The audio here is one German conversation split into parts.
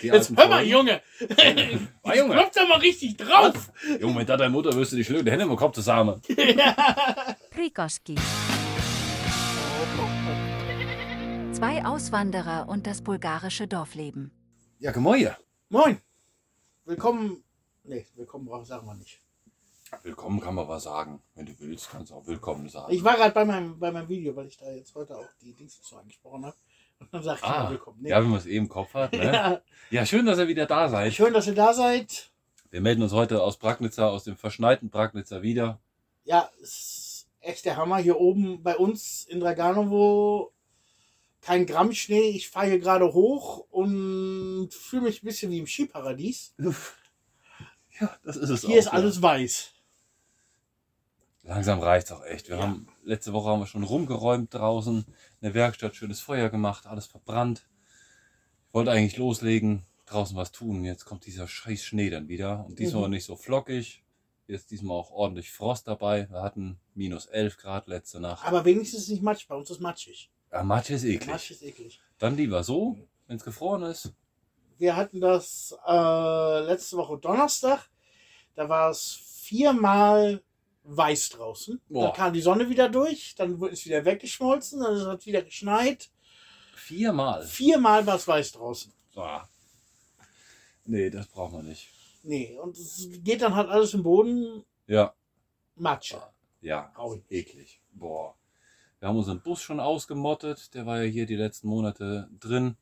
Die Jetzt hör mal. Junge. Ah, Junge. Klopft da mal richtig drauf. Junge, mit deiner Mutter wirst du die Schlöde Hände im Kopf zusammen. Krikoski. Zwei Auswanderer und das bulgarische Dorfleben. Ja, gemäue. Moin. Willkommen. Nee, willkommen brauchen sagen wir nicht. Willkommen kann man was sagen. Wenn du willst, kannst du auch willkommen sagen. Ich war gerade bei meinem, bei meinem Video, weil ich da jetzt heute auch die Dings dazu angesprochen habe. Und dann sag ich ah, mal willkommen. Nee. ja, wenn man es eh im Kopf hat. Ne? Ja. Ja, schön, dass ihr wieder da seid. Schön, dass ihr da seid. Wir melden uns heute aus Bragnitzer, aus dem verschneiten Bragnitzer wieder. Ja, es ist echt der Hammer. Hier oben bei uns in Draganovo kein Gramm Schnee. Ich fahre hier gerade hoch und fühle mich ein bisschen wie im Skiparadies. Ja, das ist es Hier ist alles weiß. Langsam reicht's auch echt. Wir Ja. haben letzte Woche haben wir schon rumgeräumt draußen, in der Werkstatt schönes Feuer gemacht, alles verbrannt. Ich wollte eigentlich loslegen, draußen was tun. Jetzt kommt dieser scheiß Schnee dann wieder und diesmal Mhm. nicht so flockig. Jetzt diesmal auch ordentlich Frost dabei. Wir hatten minus 11 Grad letzte Nacht. Aber wenigstens nicht matsch. Bei uns ist matschig. Ja, Matsch ist eklig. Matsch ist eklig. Dann lieber so, wenn es gefroren ist. Wir hatten das äh, letzte Woche Donnerstag. Da war es viermal weiß draußen. Boah. Dann kam die Sonne wieder durch, dann wurde es wieder weggeschmolzen, dann hat es wieder geschneit. Viermal. Viermal war es weiß draußen. Ah. Nee, das braucht man nicht. Nee, und es geht dann halt alles im Boden Ja, Matsche. ja, Traurig. eklig. Boah. Wir haben unseren Bus schon ausgemottet. Der war ja hier die letzten Monate drin.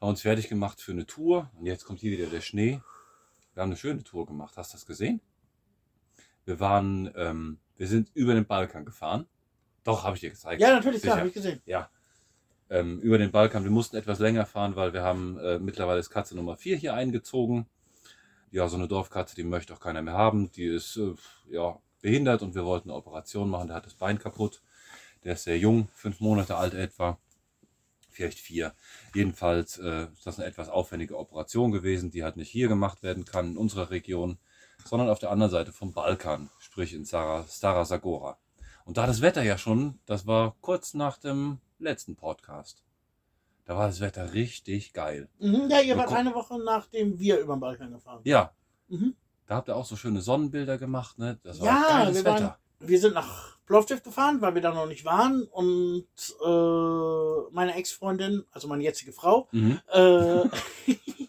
Haben uns fertig gemacht für eine Tour. Und jetzt kommt hier wieder der Schnee. Wir haben eine schöne Tour gemacht. Hast du das gesehen? Wir waren, ähm, wir sind über den Balkan gefahren. Doch, habe ich dir gezeigt. Ja, natürlich, klar, habe ich gesehen. Ja. Ähm, über den Balkan. Wir mussten etwas länger fahren, weil wir haben äh, mittlerweile ist Katze Nummer 4 hier eingezogen. Ja, so eine Dorfkatze, die möchte auch keiner mehr haben. Die ist äh, ja, behindert und wir wollten eine Operation machen. Der hat das Bein kaputt. Der ist sehr jung, fünf Monate alt etwa. Vielleicht vier. Jedenfalls äh, ist das eine etwas aufwendige Operation gewesen, die halt nicht hier gemacht werden kann in unserer Region, sondern auf der anderen Seite vom Balkan, sprich in Stara, Stara Zagora. Und da das Wetter ja schon, das war kurz nach dem letzten Podcast. Da war das Wetter richtig geil. Mhm, ja, ihr wart eine Woche nachdem wir über den Balkan gefahren sind. Ja, Mhm. da habt ihr auch so schöne Sonnenbilder gemacht, ne? Das war Ja, geiles wir waren- Wetter. Wir sind nach Plovdiv gefahren, weil wir da noch nicht waren. Und äh, meine Ex-Freundin, also meine jetzige Frau, Mhm. äh,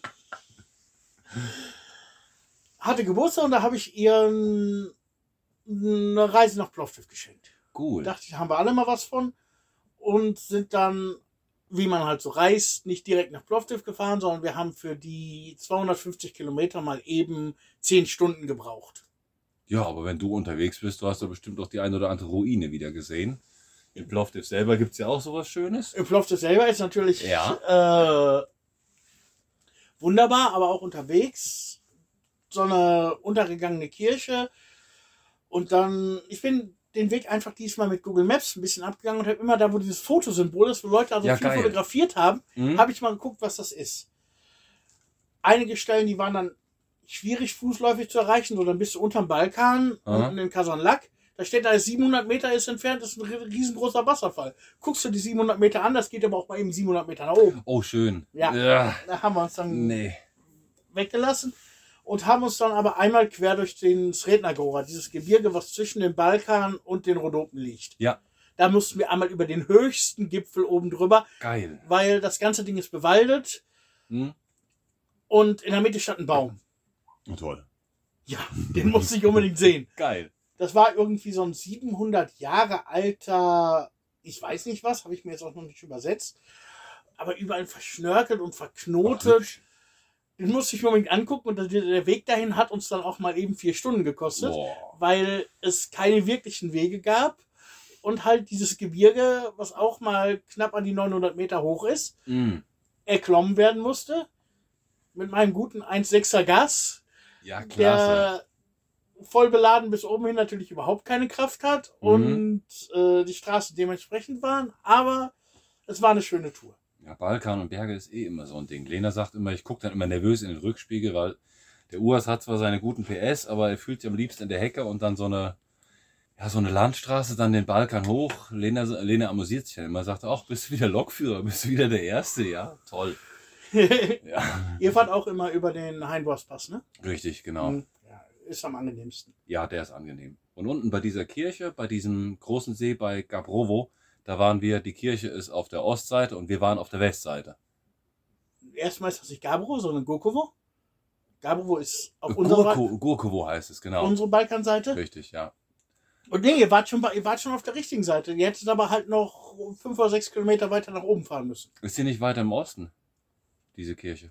hatte Geburtstag und da habe ich ihr eine Reise nach Plovdiv geschenkt. Cool. Dachte ich, haben wir alle mal was von. Und sind dann, wie man halt so reist, nicht direkt nach Plovdiv gefahren, sondern wir haben für die 250 Kilometer mal eben 10 Stunden gebraucht. Ja, aber wenn du unterwegs bist, du hast doch bestimmt auch die ein oder andere Ruine wieder gesehen. In Plovdiv selber gibt's ja auch sowas Schönes. Im Plovdiv selber ist natürlich Ja. äh, wunderbar, aber auch unterwegs. So eine untergegangene Kirche. Und dann, ich bin den Weg einfach diesmal mit Google Maps ein bisschen abgegangen und habe immer da, wo dieses Fotosymbol ist, wo Leute also Ja, viel geil. fotografiert haben, Mhm. habe ich mal geguckt, was das ist. Einige Stellen, die waren dann schwierig fußläufig zu erreichen, so dann bist du unterm Balkan, Aha. unten in Kazanlak. Da steht da, 700 Meter ist entfernt, ist ein riesengroßer Wasserfall. Guckst du die 700 Meter an, das geht aber auch mal eben 700 Meter nach oben. Oh, schön. Ja. ja. Da haben wir uns dann Nee. weggelassen und haben uns dann aber einmal quer durch den Sredna Gora, dieses Gebirge, was zwischen dem Balkan und den Rhodopen liegt. Ja. Da mussten wir einmal über den höchsten Gipfel oben drüber, Geil. weil das ganze Ding ist bewaldet Hm? und in der Mitte stand ein Baum. Toll. Ja, den musste ich unbedingt sehen. Geil. Das war irgendwie so ein 700 Jahre alter, ich weiß nicht was, habe ich mir jetzt auch noch nicht übersetzt, aber überall verschnörkelt und Ach, verknotet. hübsch. Den musste ich mir unbedingt angucken und der- Weg dahin hat uns dann auch mal eben vier Stunden gekostet, Boah. weil es keine wirklichen Wege gab und halt dieses Gebirge, was auch mal knapp an die 900 Meter hoch ist, Mhm. erklommen werden musste. Mit meinem guten 1,6er Gas, Ja, klasse. der voll beladen bis oben hin natürlich überhaupt keine Kraft hat Mhm. und äh, die Straßen dementsprechend waren, aber es war eine schöne Tour. Ja, Balkan und Berge ist eh immer so ein Ding. Lena sagt immer, ich gucke dann immer nervös in den Rückspiegel, weil der Uas hat zwar seine guten PS, aber er fühlt sich am liebsten in der Hecke und dann so eine, ja, so eine Landstraße, dann den Balkan hoch. Lena, Lena amüsiert sich dann immer, sagt, ach, bist du wieder Lokführer, bist du wieder der Erste, ja, toll. Ja, Ihr fahrt auch immer über den Heinborspass, ne? richtig, genau. Mhm. Ja, ist am angenehmsten. Ja, der ist angenehm. Und unten bei dieser Kirche, bei diesem großen See bei Gabrovo, da waren wir, die Kirche ist auf der Ostseite und wir waren auf der Westseite. Erstmal ist das nicht Gabro, sondern Gurkovo. Gabrovo ist auf unserer, Gurkovo heißt es, genau. unsere Balkanseite. Richtig, ja. Und nee, ihr wart, schon, ihr wart schon auf der richtigen Seite. Ihr hättet aber halt noch fünf oder sechs Kilometer weiter nach oben fahren müssen. Ist die nicht weiter im Osten, diese Kirche?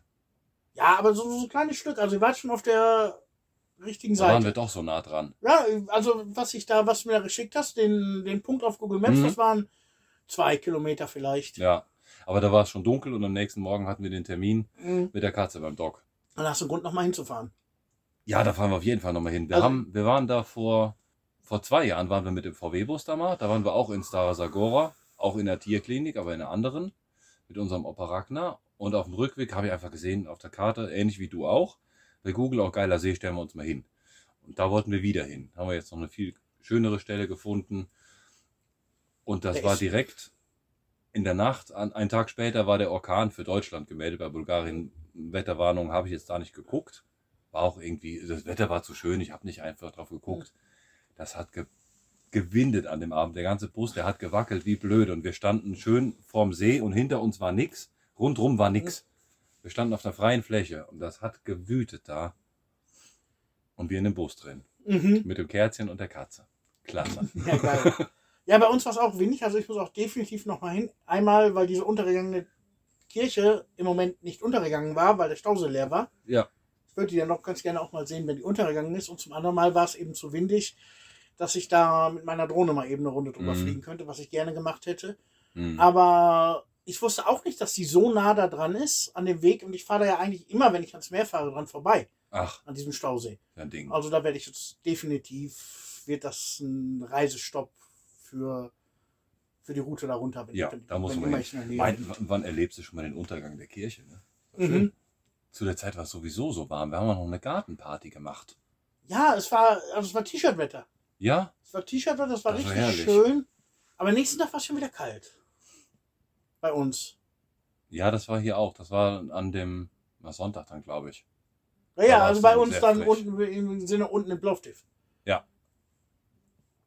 Ja, aber so, so ein kleines Stück. Also ihr wart schon auf der richtigen Da waren wir Seite. doch so nah dran. Ja, also was ich da, was du mir da geschickt hast, den, den Punkt auf Google Maps, Mhm. das waren zwei Kilometer vielleicht. Ja. Aber da war es schon dunkel und am nächsten Morgen hatten wir den Termin Mhm. mit der Katze beim Doc. Dann hast du einen Grund, nochmal hinzufahren. Ja, da fahren wir auf jeden Fall nochmal hin. Wir, Also- haben, wir waren da vor, vor zwei Jahren, waren wir mit dem VW-Bus da mal. Da waren wir auch in Stara Zagora, auch in der Tierklinik, aber in einer anderen, mit unserem Opa Ragnar. Und auf dem Rückweg habe ich einfach gesehen auf der Karte, ähnlich wie du auch, bei Google auch geiler See, stellen wir uns mal hin. Und da wollten wir wieder hin. Haben wir jetzt noch eine viel schönere Stelle gefunden. Und das Der war direkt in der Nacht, an, einen Tag später war der Orkan für Deutschland gemeldet. Bei Bulgarien Wetterwarnung habe ich jetzt da nicht geguckt. War auch irgendwie, das Wetter war zu schön, ich habe nicht einfach drauf geguckt. Das hat ge gewindet an dem Abend. Der ganze Bus, der hat gewackelt wie blöd. Und wir standen schön vorm See und hinter uns war nix. Rundrum war nix. Wir standen auf einer freien Fläche und das hat gewütet da. Und wir in dem Bus drin. Mhm. Mit dem Kerzchen und der Katze. Klasse. Ja. Ja, bei uns war es auch windig, also ich muss auch definitiv nochmal hin. Einmal, weil diese untergegangene Kirche im Moment nicht untergegangen war, weil der Stausee leer war. Ja. Ich würde die dann noch ganz gerne auch mal sehen, wenn die untergegangen ist. Und zum anderen Mal war es eben zu windig, dass ich da mit meiner Drohne mal eben eine Runde drüber Mhm. fliegen könnte, was ich gerne gemacht hätte. Hm. Aber ich wusste auch nicht, dass die so nah da dran ist an dem Weg. Und ich fahre da ja eigentlich immer, wenn ich ans Meer fahre, dran vorbei, Ach, an diesem Stausee. Ding. Also da werde ich jetzt definitiv, wird das ein Reisestopp für, für die Route darunter. Wenn Ja, wenn- da muss man hin. Mein, bin. wann erlebst du schon mal den Untergang der Kirche? Ne? War Mhm. Zu der Zeit war es sowieso so warm. Wir haben auch noch eine Gartenparty gemacht. Ja, es war, also es war T-Shirt-Wetter. Ja? Es war T-Shirt-Wetter, das war Das war richtig herrlich. schön. Aber nächsten Tag war es schon wieder kalt. Bei uns. Ja, das war hier auch. Das war an dem na, Sonntag dann, glaube ich. Ja, Da also bei uns dann frech. unten im Sinne unten in Plovdiv. Ja.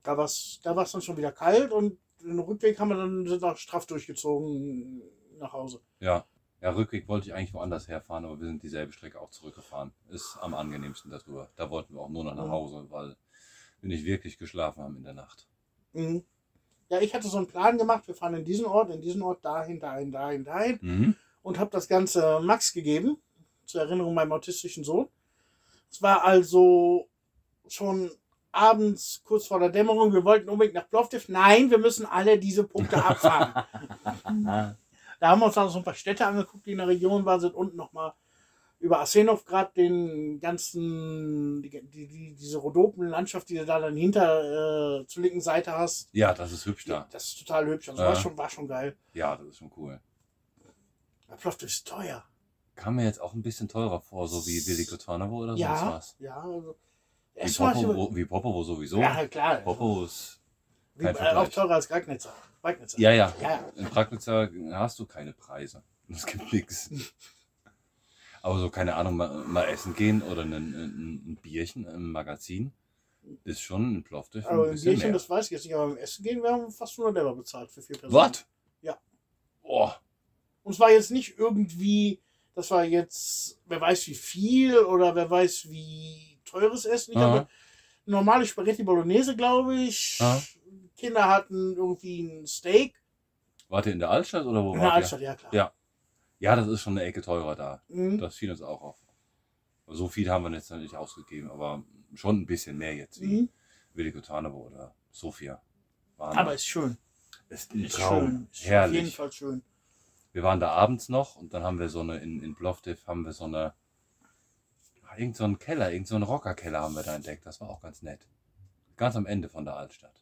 Da war es da war's dann schon wieder kalt und den Rückweg haben wir dann sind wir straff durchgezogen nach Hause. Ja. Ja, Rückweg wollte ich eigentlich woanders herfahren, aber wir sind dieselbe Strecke auch zurückgefahren. Ist am angenehmsten darüber. Da wollten wir auch nur noch nach Mhm. Hause, weil wir nicht wirklich geschlafen haben in der Nacht. Mhm. Ja, ich hatte so einen Plan gemacht, wir fahren in diesen Ort, in diesen Ort, dahin, dahin, dahin, dahin Mhm. und habe das Ganze Max gegeben, zur Erinnerung meinem autistischen Sohn. Es war also schon abends, kurz vor der Dämmerung, wir wollten unbedingt nach Plovdiv. Nein, wir müssen alle diese Punkte abfahren. da haben wir uns dann so ein paar Städte angeguckt, die in der Region waren, sind unten nochmal über Arsenovgrad den ganzen, die, die, die, diese Rhodopenlandschaft, die du da dann hinter äh, zur linken Seite hast. Ja, das ist hübsch da. Das ist total hübsch. Also Ja. war, schon, war schon geil. Ja, das ist schon cool. Aber Plovdiv ist teuer. Kam mir jetzt auch ein bisschen teurer vor, so wie Willi Kotonovo oder sonst Ja, was. ja. Also, Wie erstmal Popovo, wie Popovo sowieso. Ja, klar. Popovo ist. Wie, äh, auch teurer als Gragnitzer. Gragnitzer. Ja, ja. Ja. In Pragnitzer hast du keine Preise. Es gibt nichts. Aber so, keine Ahnung, mal, mal essen gehen oder ein, ein, ein Bierchen im Magazin ist schon ein Plovdiv Aber ein im Bierchen, mehr. das weiß ich jetzt nicht, aber beim Essen gehen, wir haben fast 100 Euro bezahlt für vier Personen. Was? Ja. Boah, Und es war jetzt nicht irgendwie, das war jetzt, wer weiß wie viel oder wer weiß wie teures Essen. Ich Aha. habe normale Spaghetti Bolognese, glaube ich. Aha. Kinder hatten irgendwie ein Steak. wart ihr in der Altstadt oder wo In wart der ihr? Altstadt, ja klar. Ja. Ja, das ist schon eine Ecke teurer da. Mhm. Das fiel uns auch auf. So viel haben wir jetzt nicht ausgegeben, aber schon ein bisschen mehr jetzt wie Mhm. Willi Kotonovo oder Sofia. Waren Aber ist schön. ist ein Ist Traum. schön. Ist Auf jeden Herrlich. Fall schön. Wir waren da abends noch und dann haben wir so eine, in, in Plovdiv haben wir so eine, irgend so einen Keller, irgend so einen Rockerkeller haben wir da entdeckt. Das war auch ganz nett. Ganz am Ende von der Altstadt.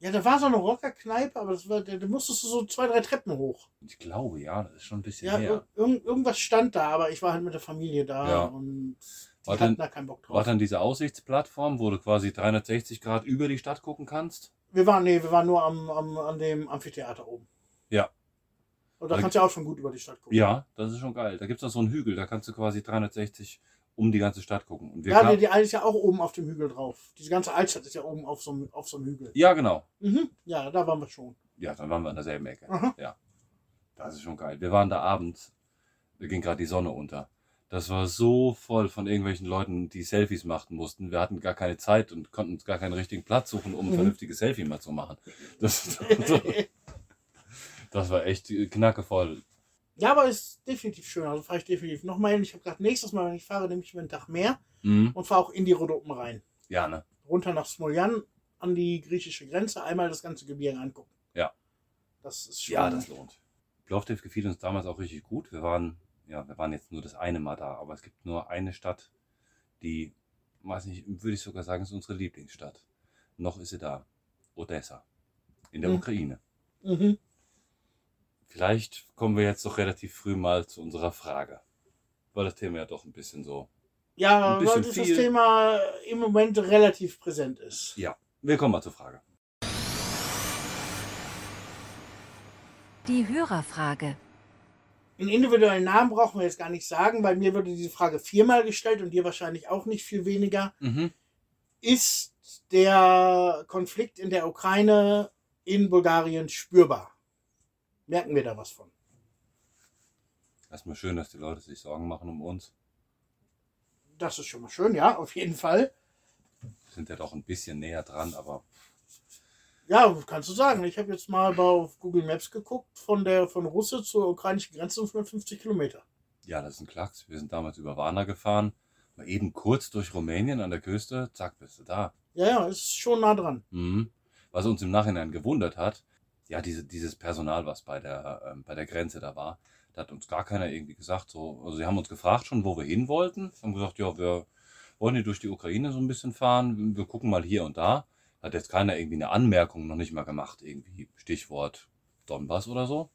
Ja, da war so eine Rockerkneipe, aber das war, da, da musstest du so zwei, drei Treppen hoch. Ich glaube, ja, das ist schon ein bisschen Ja, her. ir irgend, irgendwas stand da, aber ich war halt mit der Familie da Ja. und die War hatten denn- da keinen Bock drauf. War dann diese Aussichtsplattform, wo du quasi 360 Grad über die Stadt gucken kannst? Wir waren, nee, wir waren nur am, am, an dem Amphitheater oben. Und da Da- kannst du auch schon gut über die Stadt gucken. Ja, das ist schon geil. Da gibt es noch so einen Hügel, da kannst du quasi 360 um die ganze Stadt gucken. Und wir Ja, die, die ist ja auch oben auf dem Hügel drauf. Diese ganze Altstadt ist ja oben auf so einem, auf so einem Hügel. ja, genau. Mhm. Ja, da waren wir schon. Ja, dann waren wir an derselben Ecke. Aha. Ja. Das ist schon geil. Wir waren da abends, da ging gerade die Sonne unter. Das war so voll von irgendwelchen Leuten, die Selfies machen mussten. Wir hatten gar keine Zeit und konnten uns gar keinen richtigen Platz suchen, um ein Mhm. vernünftiges Selfie mal zu machen. Das, das war echt knackevoll. Ja, aber ist definitiv schön. Also fahre ich definitiv nochmal hin. Ich habe gerade nächstes Mal, wenn ich fahre, nehme ich mir einen Tag mehr Mhm. und fahre auch in die Rhodopen rein. Ja, ne? Runter nach Smoljan an die griechische Grenze, einmal das ganze Gebirge angucken. Ja. Das ist schon. Ja, das lohnt. Plovdiv gefiel uns damals auch richtig gut. Wir waren, ja, wir waren jetzt nur das eine Mal da, aber es gibt nur eine Stadt, die, weiß nicht, würde ich sogar sagen, ist unsere Lieblingsstadt. Noch ist sie da. Odessa. In der Mhm. Ukraine. Mhm. Vielleicht kommen wir jetzt doch relativ früh mal zu unserer Frage. Weil das Thema ja doch ein bisschen so. Ja, Ein bisschen weil das viel. Thema im Moment relativ präsent ist. Ja, wir kommen mal zur Frage. Die Hörerfrage. Einen individuellen Namen brauchen wir jetzt gar nicht sagen. Bei mir wurde diese Frage viermal gestellt und dir wahrscheinlich auch nicht viel weniger. Mhm. Ist der Konflikt in der Ukraine in Bulgarien spürbar? Merken wir da was von? Erstmal schön, dass die Leute sich Sorgen machen um uns. Das ist schon mal schön, ja, auf jeden Fall. Wir sind ja doch ein bisschen näher dran, aber Ja, kannst du sagen. Ich habe jetzt mal auf Google Maps geguckt, von der von Russe zur ukrainischen Grenze sind 150 Kilometer. Ja, das ist ein Klacks. Wir sind damals über Varna gefahren, mal eben kurz durch Rumänien an der Küste, zack, bist du da. Ja, ja, ist schon nah dran. Mhm. Was uns im Nachhinein gewundert hat, ja, diese, dieses Personal, was bei der, ähm, bei der Grenze da war, da hat uns gar keiner irgendwie gesagt, so, also sie haben uns gefragt schon, wo wir hin wollten, haben gesagt, ja, wir wollen hier durch die Ukraine so ein bisschen fahren, wir gucken mal hier und da. Hat jetzt keiner irgendwie eine Anmerkung noch nicht mal gemacht, irgendwie Stichwort Donbass oder so.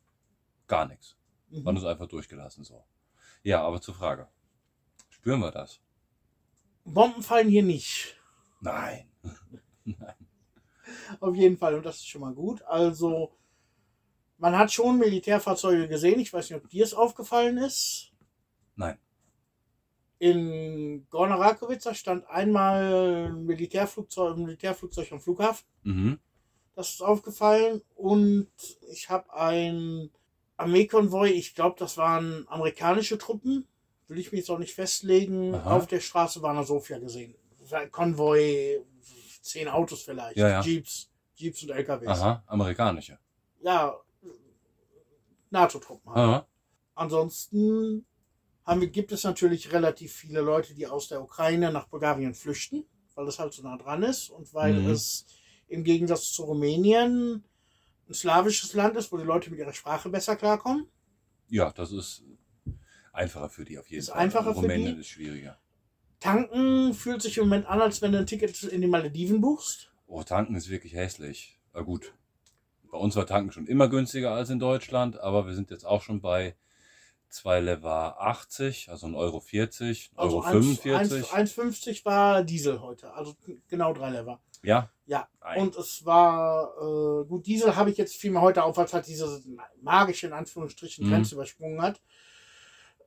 Gar nichts. Mhm. Man ist einfach durchgelassen so. Ja, aber zur Frage. Spüren wir das? Bomben fallen hier nicht. Nein. Nein. Auf jeden Fall. Und das ist schon mal gut. Also, man hat schon Militärfahrzeuge gesehen. Ich weiß nicht, ob dir es aufgefallen ist. Nein. In Gorna Rakovica stand einmal ein Militärflugzeug, ein Militärflugzeug am Flughafen. Mhm. Das ist aufgefallen. Und ich habe ein Armeekonvoi, ich glaube, das waren amerikanische Truppen. Will ich mich jetzt auch nicht festlegen. Aha. Auf der Straße Warner Sofia gesehen. Konvoi, zehn Autos vielleicht. Ja, ja. Jeeps. Jeeps und LKWs. Aha, amerikanische. Ja, NATO-Truppen. halt. Aha. Ansonsten haben wir, gibt es natürlich relativ viele Leute, die aus der Ukraine nach Bulgarien flüchten, weil das halt so nah dran ist und weil Mhm. es im Gegensatz zu Rumänien ein slawisches Land ist, wo die Leute mit ihrer Sprache besser klarkommen. Ja, das ist einfacher für die auf jeden Ist Fall. einfacher für Rumänien die? ist schwieriger. Tanken fühlt sich im Moment an, als wenn du ein Ticket in die Malediven buchst. Oh, tanken ist wirklich hässlich. Na gut. Bei uns war tanken schon immer günstiger als in Deutschland, aber wir sind jetzt auch schon bei 2 Lever 80, also 1,40 Euro, 40, Also Euro 1 45. 1,50 war Diesel heute, also genau drei Lever. Ja? Ja, Ei. und es war, äh, gut, Diesel habe ich jetzt viel mehr heute auf, als halt diese magische, in Anführungsstrichen, Mhm. Grenze übersprungen hat.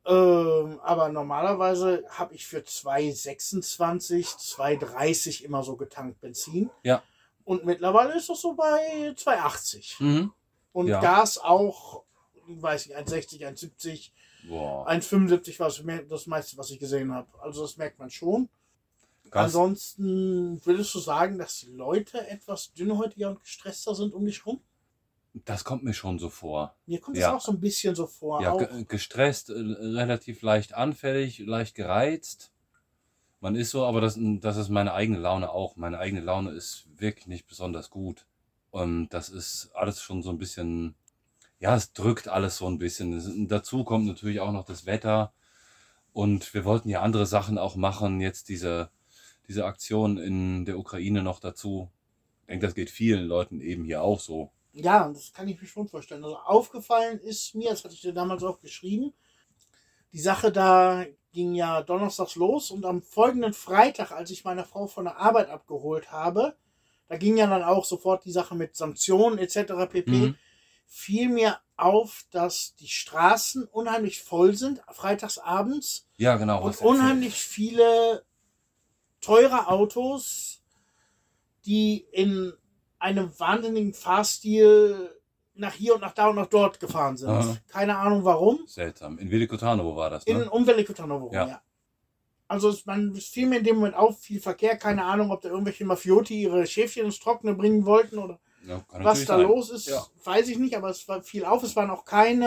Ähm, aber normalerweise habe ich für 2,26, 2,30 immer so getankt Benzin. Ja. Und mittlerweile ist das so bei 2,80. Mhm. Und Ja. Gas auch, weiß ich, 1,60, 1,70, Boah. 1,75 war das meiste, was ich gesehen habe. Also das merkt man schon. Gas, Ansonsten würdest du sagen, dass die Leute etwas dünnhäutiger und gestresster sind um dich rum? Das kommt mir schon so vor. Mir kommt Ja. das auch so ein bisschen so vor. Ja, auch, ge- gestresst, äh, relativ leicht anfällig, leicht gereizt. Man ist so, aber das, das ist meine eigene Laune auch. Meine eigene Laune ist wirklich nicht besonders gut. Und das ist alles schon so ein bisschen, ja, es drückt alles so ein bisschen. Dazu kommt natürlich auch noch das Wetter. Und wir wollten ja andere Sachen auch machen. Jetzt diese, diese Aktion in der Ukraine noch dazu. Ich denke, das geht vielen Leuten eben hier auch so. Ja, das kann ich mir schon vorstellen. Also aufgefallen ist mir, das hatte ich dir damals auch geschrieben, die Sache da ging ja donnerstags los und am folgenden Freitag, als ich meine Frau von der Arbeit abgeholt habe, da ging ja dann auch sofort die Sache mit Sanktionen etc. pp. Mhm. fiel mir auf, dass die Straßen unheimlich voll sind, freitagsabends. Ja, genau. Und unheimlich viele teure Autos, die in einem wahnsinnigen Fahrstil nach hier und nach da und nach dort gefahren sind. Aha. Keine Ahnung warum. Seltsam. In Velikotanovo war das, In ne? Umweltkotanovo, ja. Ja. Also es, man es fiel mir in dem Moment auf, viel Verkehr, keine Ahnung, ob da irgendwelche Mafioti ihre Schäfchen ins Trockene bringen wollten oder Ja, was da sein. los ist, Ja. weiß ich nicht, aber es war viel auf. Es waren auch keine,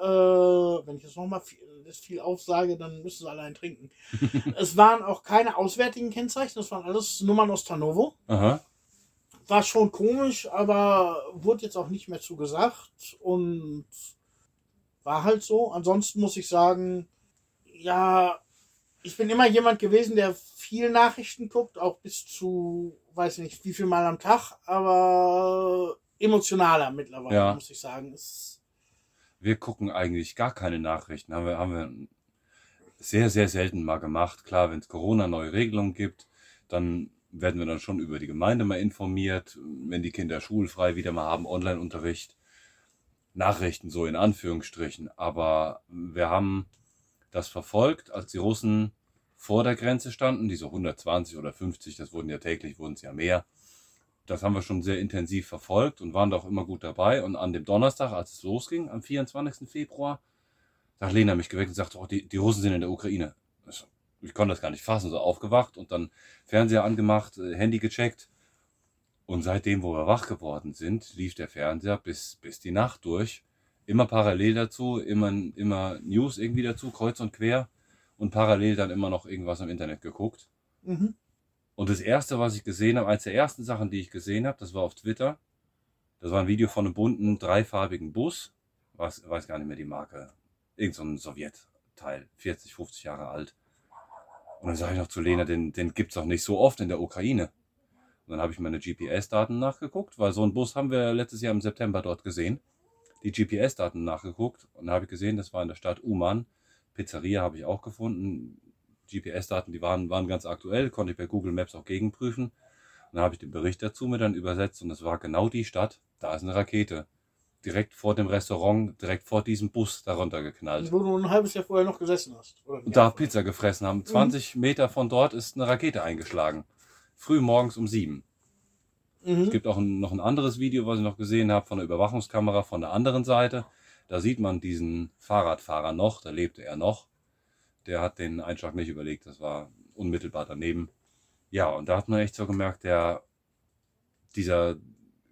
äh, wenn ich jetzt nochmal viel, das viel aufsage, dann müssen sie allein trinken. es waren auch keine auswärtigen Kennzeichen, das waren alles Nummern aus Tanovo. Aha. War schon komisch, aber wurde jetzt auch nicht mehr zu gesagt und war halt so. Ansonsten muss ich sagen, ja, ich bin immer jemand gewesen, der viel Nachrichten guckt, auch bis zu, weiß nicht, wie viel Mal am Tag, aber emotionaler mittlerweile, Ja. muss ich sagen. Es, Wir gucken eigentlich gar keine Nachrichten. Haben wir, haben wir sehr, sehr selten mal gemacht. Klar, wenn es Corona neue Regelungen gibt, dann werden wir dann schon über die Gemeinde mal informiert. Wenn die Kinder schulfrei wieder mal haben, Online-Unterricht. Nachrichten so in Anführungsstrichen. Aber wir haben das verfolgt, als die Russen vor der Grenze standen, die so 120 oder 50, das wurden ja täglich, wurden es ja mehr. Das haben wir schon sehr intensiv verfolgt und waren da auch immer gut dabei. Und an dem Donnerstag, als es losging, am 24. Februar, da Lena mich geweckt und sagte, oh, die, die Russen sind in der Ukraine. Ich- Ich konnte das gar nicht fassen, so aufgewacht und dann Fernseher angemacht, äh, Handy gecheckt. Und seitdem, wo wir wach geworden sind, lief der Fernseher bis, bis die Nacht durch. Immer parallel dazu, immer, immer News irgendwie dazu, kreuz und quer. Und parallel dann immer noch irgendwas im Internet geguckt. mhm. Und das erste, was ich gesehen habe, eins der ersten Sachen, die ich gesehen habe, das war auf Twitter. Das war ein Video von einem bunten, dreifarbigen Bus. Was, weiß gar nicht mehr die Marke. Irgend so ein Sowjetteil. 40, 50 Jahre alt. Und dann sage ich noch zu Lena, den, den gibt's doch nicht so oft in der Ukraine. Und dann habe ich meine GPS-Daten nachgeguckt, weil so einen Bus haben wir letztes Jahr im September dort gesehen. Die GPS-Daten nachgeguckt und dann habe ich gesehen, das war in der Stadt Uman. Pizzeria habe ich auch gefunden. GPS-Daten, die waren, waren ganz aktuell, konnte ich bei Google Maps auch gegenprüfen. Und dann habe ich den Bericht dazu mir dann übersetzt und es war genau die Stadt. Da ist eine Rakete. Direkt vor dem Restaurant, direkt vor diesem Bus darunter geknallt. Wo du ein halbes Jahr vorher noch gesessen hast. Da Pizza gefressen haben. 20 Meter von dort ist eine Rakete eingeschlagen. Früh morgens um sieben. vorher. Es Mhm. gibt auch ein, noch ein anderes Video, was ich noch gesehen habe von der Überwachungskamera von der anderen Seite. Da sieht man diesen Fahrradfahrer noch, da lebte er noch. Der hat den Einschlag nicht überlegt, das war unmittelbar daneben. Ja, und da hat man echt so gemerkt, der, dieser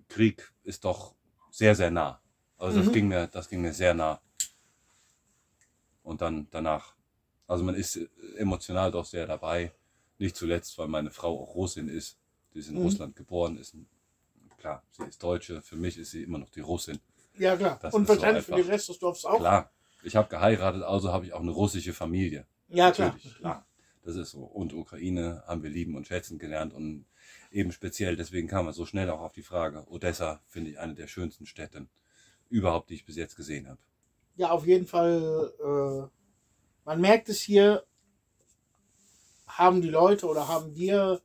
Krieg ist doch sehr, sehr nah. Also das Mhm. ging mir, das ging mir sehr nah. Und dann danach. Also man ist emotional doch sehr dabei. Nicht zuletzt, weil meine Frau auch Russin ist. Die ist in Mhm. Russland geboren, ist ein, klar, sie ist Deutsche. Für mich ist sie immer noch die Russin. Ja, klar. Das Und ist so wahrscheinlich für den Rest des Dorfs auch. Klar, ich habe geheiratet, also habe ich auch eine russische Familie. Ja, klar. Natürlich, klar. Das ist so. Und Ukraine haben wir lieben und schätzen gelernt und eben speziell, deswegen kam man so schnell auch auf die Frage. Odessa finde ich eine der schönsten Städte überhaupt, die ich bis jetzt gesehen habe. Ja, auf jeden Fall. Äh, man merkt es hier, haben die Leute oder haben wir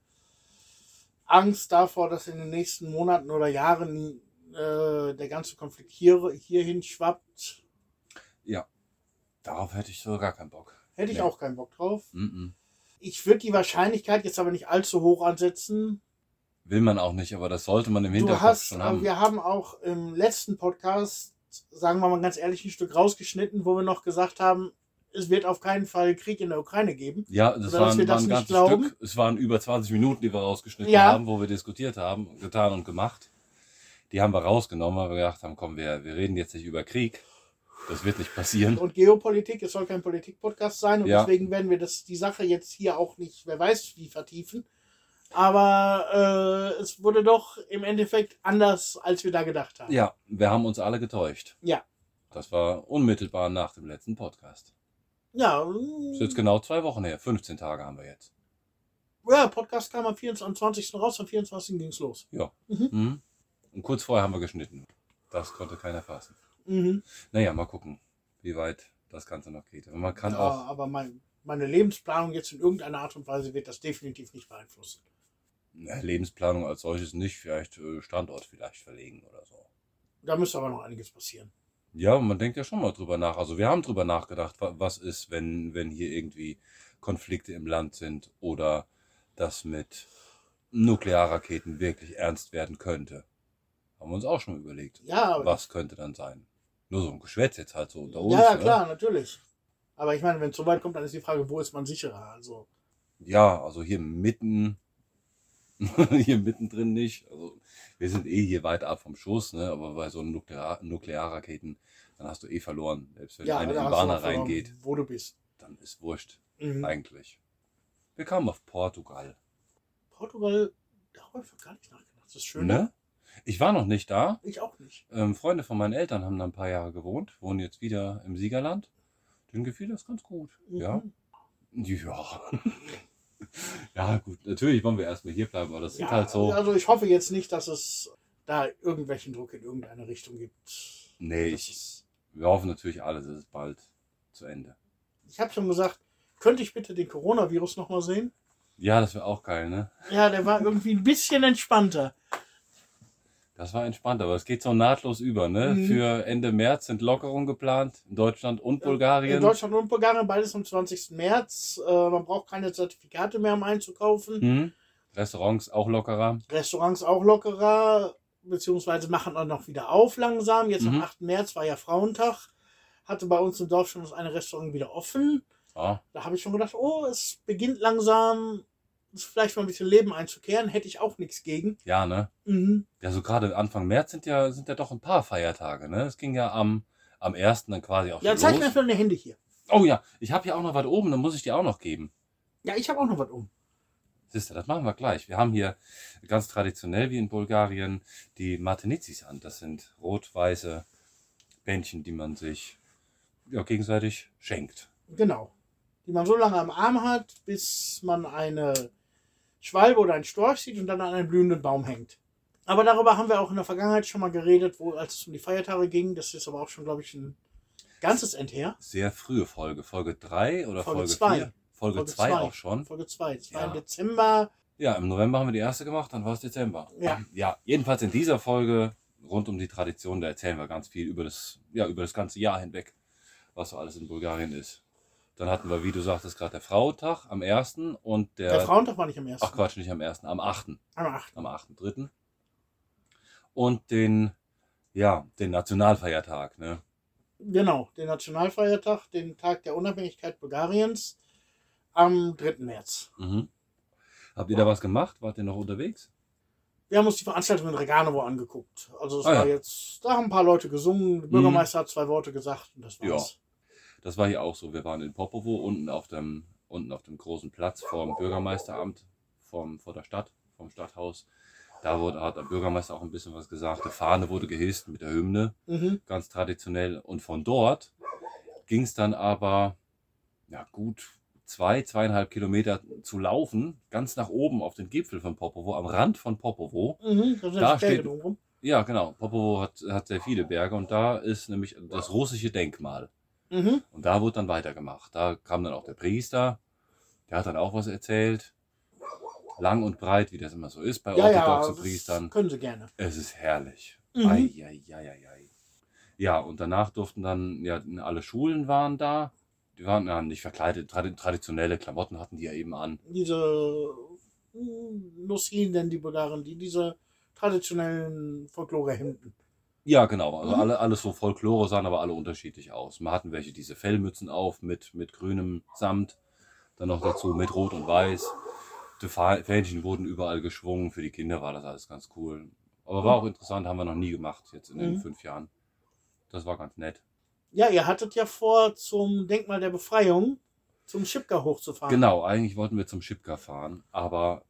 Angst davor, dass in den nächsten Monaten oder Jahren äh, der ganze Konflikt hier, hierhin schwappt. Darauf hätte ich so gar keinen Bock. Hätte ich Nee. auch keinen Bock drauf. Mm-mm. Ich würde die Wahrscheinlichkeit jetzt aber nicht allzu hoch ansetzen. Will man auch nicht, aber das sollte man im Hinterkopf hast, schon äh, haben. wir haben auch im letzten Podcast, sagen wir mal ganz ehrlich, ein Stück rausgeschnitten, wo wir noch gesagt haben, es wird auf keinen Fall Krieg in der Ukraine geben. Ja, das das waren ein nicht ganzes glauben. Stück. Es waren über 20 Minuten, die wir rausgeschnitten Ja. haben, wo wir diskutiert haben, getan und gemacht. Die haben wir rausgenommen, weil wir gedacht haben, komm, wir, wir reden jetzt nicht über Krieg. Das wird nicht passieren. Und Geopolitik, es soll kein Politik-Podcast sein und Ja. deswegen werden wir das, die Sache jetzt hier auch nicht, wer weiß wie, vertiefen. Aber äh, es wurde doch im Endeffekt anders, als wir da gedacht haben. Ja, wir haben uns alle getäuscht. Ja. Das war unmittelbar nach dem letzten Podcast. Ja, Das ist jetzt genau zwei Wochen her. 15 Tage haben wir jetzt. ja Podcast kam am 24, am 20. raus, am 24. ging es los. Ja. Mhm. Mhm. Und kurz vorher haben wir geschnitten. Das konnte keiner fassen. Mhm. Naja, mal gucken, wie weit das Ganze noch geht. Und man kann ja, auch, aber mein, meine Lebensplanung jetzt in irgendeiner Art und Weise wird das definitiv nicht beeinflussen. Na, Lebensplanung als solches nicht, vielleicht äh, Standort vielleicht verlegen oder so. Da müsste aber noch einiges passieren. Ja, man denkt ja schon mal drüber nach. Also wir haben drüber nachgedacht, wa- was ist, wenn, wenn hier irgendwie Konflikte im Land sind oder das mit Nuklearraketen wirklich ernst werden könnte. Haben wir uns auch schon überlegt. Ja, aber Was könnte dann sein? Nur so ein Geschwätz jetzt halt so unter uns. ja, ja, ne? klar, natürlich. Aber ich meine, wenn es so weit kommt, dann ist die Frage, wo ist man sicherer? Also, Ja, also hier mitten, hier mittendrin nicht. Also wir sind eh hier weit ab vom Schuss, ne? aber bei so Nuklear Nuklearraketen, dann hast du eh verloren. Selbst wenn ja, eine in verloren, reingeht, Wo du bist. dann ist wurscht, Mhm. eigentlich. Wir kamen auf Portugal. Portugal, darüber habe ich gar nicht nachgedacht. Das ist schön. Ne? Ich war noch nicht da. Ich auch nicht. Ähm, Freunde von meinen Eltern haben da ein paar Jahre gewohnt, wohnen jetzt wieder im Siegerland. Denen gefiel das ganz gut. Mhm. Ja. ja, gut. Natürlich wollen wir erstmal hier bleiben, aber das Ja, halt so. Also ich hoffe jetzt nicht, dass es da irgendwelchen Druck in irgendeine Richtung gibt. Nee, ich, ist- wir hoffen natürlich alles, es ist bald zu Ende. Ich habe schon gesagt, könnte ich bitte den Coronavirus nochmal sehen? Ja, das wäre auch geil, ne? Ja, der war irgendwie ein bisschen entspannter. Das war entspannt, aber es geht so nahtlos über, ne? Mhm. Für Ende März sind Lockerungen geplant in Deutschland und Bulgarien. In Deutschland und Bulgarien, beides am 20. März. Äh, man braucht keine Zertifikate mehr, um einzukaufen. Mhm. Restaurants auch lockerer. Restaurants auch lockerer, beziehungsweise machen auch noch wieder auf langsam. Jetzt Mhm. am 8. März war ja Frauentag. Hatte bei uns im Dorf schon das eine Restaurant wieder offen. Ja, Da habe ich schon gedacht, oh, es beginnt langsam, vielleicht mal ein bisschen Leben einzukehren. Hätte ich auch nichts gegen. ja, ne? Mhm. Ja, so gerade Anfang März sind ja, sind ja doch ein paar Feiertage, ne? Es ging ja am, am 1. dann quasi auch Ja, schon zeig mir los. einfach deine Hände hier. Oh ja, ich habe hier auch noch was oben, dann muss ich dir auch noch geben. Ja, ich habe auch noch was um. Siehst du, das machen wir gleich. Wir haben hier ganz traditionell wie in Bulgarien die Martinizis an. Das sind rot-weiße Bändchen, die man sich ja, gegenseitig schenkt. Genau. Die man so lange am Arm hat, bis man eine Schwalbe oder einen Storch sieht und dann an einen blühenden Baum hängt. Aber darüber haben wir auch in der Vergangenheit schon mal geredet, wo, als es um die Feiertage ging. Das ist aber auch schon, glaube ich, ein ganzes End her. Sehr frühe Folge. Folge 3 oder Folge Folge zwei. 4? Folge Folge 2 zwei. auch schon. Folge 2. Das war Ja. im Dezember. Ja, im November haben wir die erste gemacht, dann war es Dezember. Ja. Ja, jedenfalls in dieser Folge rund um die Tradition, da erzählen wir ganz viel über das, ja, über das ganze Jahr hinweg, was so alles in Bulgarien ist. Dann hatten wir, wie du sagtest, gerade der Frauentag am 1. und der. Der Frauentag war nicht am 1. ach Quatsch, nicht am 1., am 8. Am 8. am 8.3. Und den, ja, den Nationalfeiertag, ne? Genau, den Nationalfeiertag, den Tag der Unabhängigkeit Bulgariens am 3. März. Mhm. Habt ihr da was gemacht? Wart ihr noch unterwegs? Wir haben uns die Veranstaltung in Reganovo angeguckt. Also es Ah, war ja. jetzt, da haben ein paar Leute gesungen, der Bürgermeister hat zwei Worte gesagt und das Ja. Das war hier auch so. Wir waren in Popovo, unten auf dem, unten auf dem großen Platz vorm Bürgermeisteramt, vom, vor der Stadt, vom Stadthaus. Da wurde, hat der Bürgermeister auch ein bisschen was gesagt. Die Fahne wurde gehisst mit der Hymne, Mhm. ganz traditionell. Und von dort ging es dann aber ja, gut zwei, zweieinhalb Kilometer zu laufen, ganz nach oben auf den Gipfel von Popovo, am Rand von Popovo. Mhm. Da steht-. Ja, genau. Popovo hat, hat sehr viele Berge und da ist nämlich das russische Denkmal. Mhm. Und da wurde dann weitergemacht. Da kam dann auch der Priester, der hat dann auch was erzählt. Lang und breit, wie das immer so ist bei Ja, ja, orthodoxen das Priestern. können sie gerne. Es ist herrlich. Mhm. Ei, ei, ei. Ja, und danach durften dann, ja, alle Schulen waren da. Die waren ja nicht verkleidet, tradi traditionelle Klamotten hatten die ja eben an. Diese Nussin, denn die Bulgaren, die diese traditionellen Folklorehemden. Ja, genau. Also Mhm. alle, alles so Folklore sahen aber alle unterschiedlich aus. Wir hatten welche diese Fellmützen auf mit, mit grünem Samt, dann noch dazu mit Rot und Weiß. Die Fähnchen wurden überall geschwungen. Für die Kinder war das alles ganz cool. Aber war auch interessant, haben wir noch nie gemacht jetzt in den Mhm. fünf Jahren. Das war ganz nett. Ja, ihr hattet ja vor, zum Denkmal der Befreiung zum Schipka hochzufahren. Genau, eigentlich wollten wir zum Schipka fahren, aber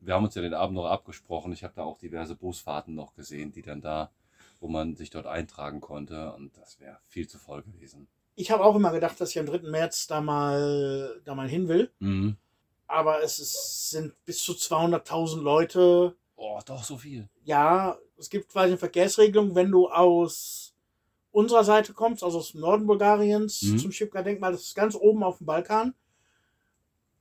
wir haben uns ja den Abend noch abgesprochen. Ich habe da auch diverse Busfahrten noch gesehen, die dann da, wo man sich dort eintragen konnte und das wäre viel zu voll gewesen. Ich habe auch immer gedacht, dass ich am 3. März da mal, da mal hin will. Mhm. Aber es ist, sind bis zu 200.000 Leute. Oh, doch so viel. Ja, es gibt quasi eine Verkehrsregelung, wenn du aus unserer Seite kommst, also aus dem Norden Bulgariens Mhm. zum Schipka-Denkmal, das ist ganz oben auf dem Balkan,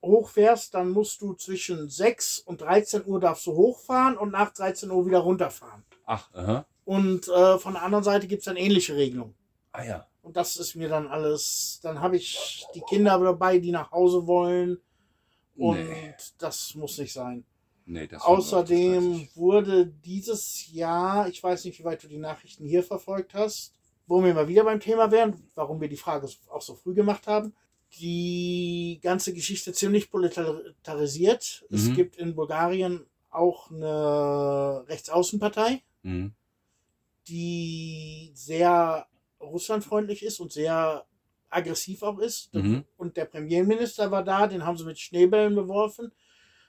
hochfährst, dann musst du zwischen 6 und 13 Uhr darfst du hochfahren und nach 13 Uhr wieder runterfahren. Ach, aha. Und äh, von der anderen Seite gibt es dann ähnliche Regelungen. Ah ja. Und das ist mir dann alles. Dann habe ich die Kinder dabei, die nach Hause wollen. Und Nee. das muss nicht sein. Nee, Außerdem wurde dieses Jahr, ich weiß nicht, wie weit du die Nachrichten hier verfolgt hast, wo wir mal wieder beim Thema wären, warum wir die Frage auch so früh gemacht haben, die ganze Geschichte ziemlich politarisiert. Es Mhm. gibt in Bulgarien auch eine Rechtsaußenpartei, Mhm. Die sehr russlandfreundlich ist und sehr aggressiv auch ist. Mhm. Und der Premierminister war da, den haben sie mit Schneebällen beworfen.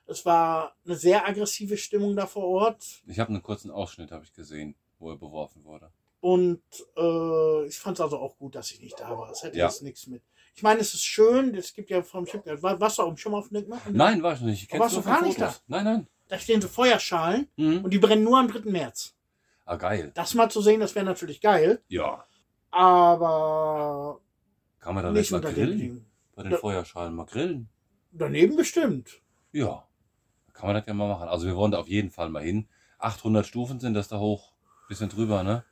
Es war eine sehr aggressive Stimmung da vor Ort. Ich habe einen kurzen Ausschnitt, habe ich gesehen, wo er beworfen wurde. Und äh, ich fand es also auch gut, dass ich nicht da war. Es hätte Ja. jetzt nichts mit. Ich meine, es ist schön, es gibt ja vom Schiff, war- warst du auch schon mal auf dem Denkmal? Nein, war ich noch nicht. Ich Warst du gar nicht Fotos. Nein, nein. Da stehen so Feuerschalen Mhm. und die brennen nur am 3. März. Ah, geil. Das mal zu sehen, das wäre natürlich geil, Ja. aber Kann man da nicht mal grillen? Bei den Ja. Feuerschalen mal grillen? Daneben bestimmt. Ja. Kann man das ja mal machen. Also wir wollen da auf jeden Fall mal hin. 800 Stufen sind das da hoch. Bisschen drüber, ne?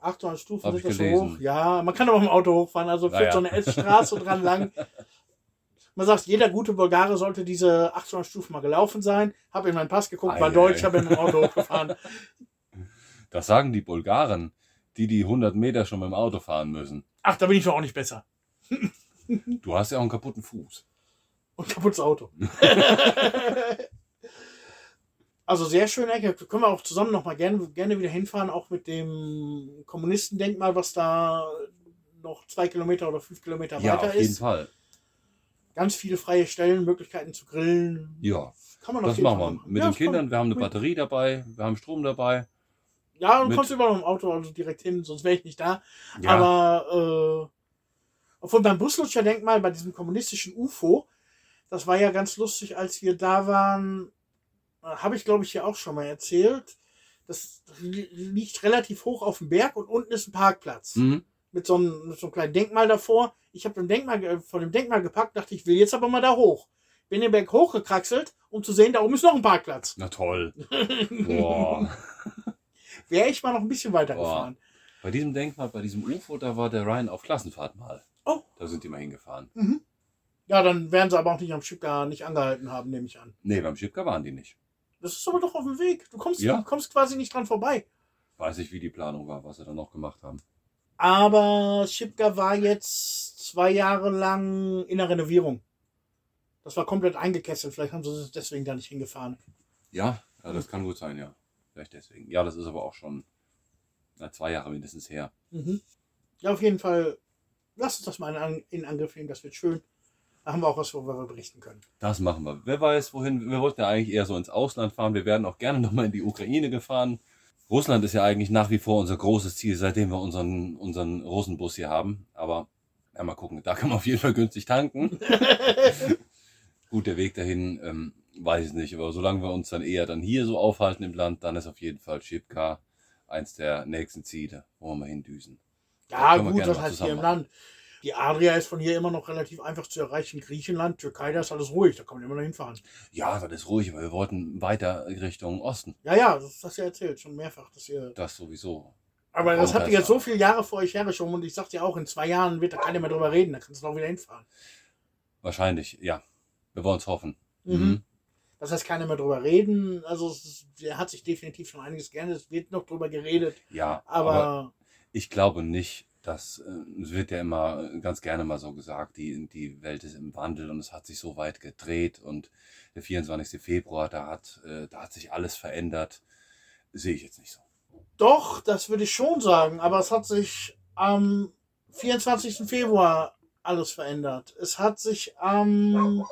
800 Stufen Hab sind das so gelesen. hoch. Ja, man kann aber mit dem Auto hochfahren. Also führt Naja. so eine S-Straße dran lang. Man sagt, jeder gute Bulgare sollte diese 800 Stufen mal gelaufen sein. Hab in meinen Pass geguckt, war Ei, deutsch, habe Auto hochgefahren. Das sagen die Bulgaren, die die 100 Meter schon mit dem Auto fahren müssen. Ach, da bin ich doch auch nicht besser. Du hast ja auch einen kaputten Fuß. Und kaputtes Auto. also sehr schöne Ecke. Können wir auch zusammen noch mal gerne, gerne wieder hinfahren, auch mit dem Kommunistendenkmal, was da noch zwei Kilometer oder fünf Kilometer Ja, weiter auf jeden ist. Fall. Ganz viele freie Stellen, Möglichkeiten zu grillen. Ja, Kann man das machen wir. machen. Mit ja, den Kindern, wir haben eine Batterie dabei, wir haben Strom dabei. Ja, du mit- kommst überall im Auto also direkt hin, sonst wäre ich nicht da. Ja, Aber äh, obwohl beim Buslutscher Denkmal, bei diesem kommunistischen UFO, das war ja ganz lustig, als wir da waren, äh, habe ich glaube ich hier auch schon mal erzählt. Das li- liegt relativ hoch auf dem Berg und unten ist ein Parkplatz mhm. mit, so einem, mit so einem kleinen Denkmal davor. Ich habe Denkmal von dem Denkmal gepackt, dachte ich will jetzt aber mal da hoch. Bin den Berg hochgekraxelt, um zu sehen, da oben ist noch ein Parkplatz. na toll. Boah. Wäre ich mal noch ein bisschen weiter Boah. gefahren. Bei diesem Denkmal, bei diesem UFO, da war der Ryan auf Klassenfahrt mal. Oh. Da sind die mal hingefahren. Ja, dann werden sie aber auch nicht am Stuttgart nicht angehalten haben, nehme ich an. Nee, beim Schipka waren die nicht. Das ist aber doch auf dem Weg. Du kommst, Ja. du kommst quasi nicht dran vorbei. Weiß ich, wie die Planung war, was sie dann noch gemacht haben. Aber Schipka war jetzt zwei Jahre lang in der Renovierung. Das war komplett eingekesselt. Vielleicht haben sie es deswegen da nicht hingefahren. Ja, ja, das kann gut sein, ja. Vielleicht deswegen. Ja, das ist aber auch schon na, zwei Jahre mindestens her. Mhm. Ja, auf jeden Fall. Lass uns das mal in, An- in Angriff nehmen. Das wird schön. Da haben wir auch was, worüber wir berichten können. Das machen wir. Wer weiß, wohin. Wir wollten ja eigentlich eher so ins Ausland fahren. Wir werden auch gerne nochmal in die Ukraine gefahren. Russland ist ja eigentlich nach wie vor unser großes Ziel, seitdem wir unseren, unseren Russenbus hier haben. Aber ja, mal gucken. Da kann man auf jeden Fall günstig tanken. Gut, der Weg dahin, ähm, weiß ich nicht. Aber solange wir uns dann eher dann hier so aufhalten im Land, dann ist auf jeden Fall Schipka eins der nächsten Ziele, wo wir mal hindüsen. Ja, gut, das heißt hier im Land. Die Adria ist von hier immer noch relativ einfach zu erreichen. Griechenland, Türkei, da ist alles ruhig. Da kann man immer noch hinfahren. Ja, das ist ruhig, aber wir wollten weiter Richtung Osten. Ja, ja, das hast du ja erzählt. Schon mehrfach. Dass ihr Das sowieso. Aber das habt ihr jetzt so viele Jahre vor euch hergeschoben und ich sagte ja auch, in zwei Jahren wird da keiner mehr drüber reden, da kannst du auch wieder hinfahren. Wahrscheinlich, ja. Wir wollen es hoffen. Mhm. Das heißt, keiner mehr drüber reden. Also es der hat sich definitiv schon einiges geändert. Es wird noch drüber geredet, Ja, aber, aber ich glaube nicht, dass äh, es wird ja immer ganz gerne mal so gesagt, die, die Welt ist im Wandel und es hat sich so weit gedreht und der 24. Februar, da hat, äh, da hat sich alles verändert. Sehe ich jetzt nicht so. doch, das würde ich schon sagen. Aber es hat sich am 24. Februar alles verändert. Es hat sich am,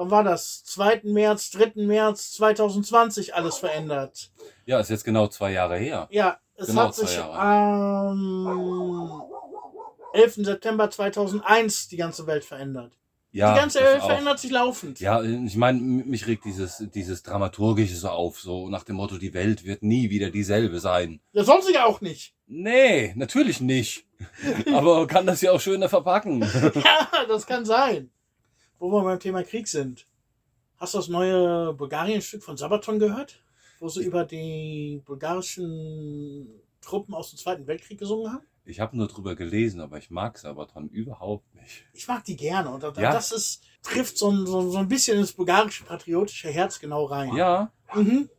wann war das? 2. März, 3. März 2020 alles verändert. Ja, ist jetzt genau zwei Jahre her. Ja, es Genau hat sich am 11. September 2001 die ganze Welt verändert. Ja, die ganze Welt auch. verändert sich laufend. Ja, ich meine, mich regt dieses, dieses Dramaturgische so auf, so nach dem Motto, die Welt wird nie wieder dieselbe sein. Das soll sie ja auch nicht. Nee, natürlich nicht. Aber kann das ja auch schöner verpacken. Ja, das kann sein. Wo wir beim Thema Krieg sind. Hast du das neue Bulgarien-Stück von Sabaton gehört? Wo sie über die bulgarischen Truppen aus dem Zweiten Weltkrieg gesungen haben? Ich habe nur drüber gelesen, aber ich mag Sabaton überhaupt nicht. Ich mag die gerne. Und Ja. das ist, trifft so ein, so, so ein bisschen ins bulgarische patriotische Herz genau rein. Ja, Mhm.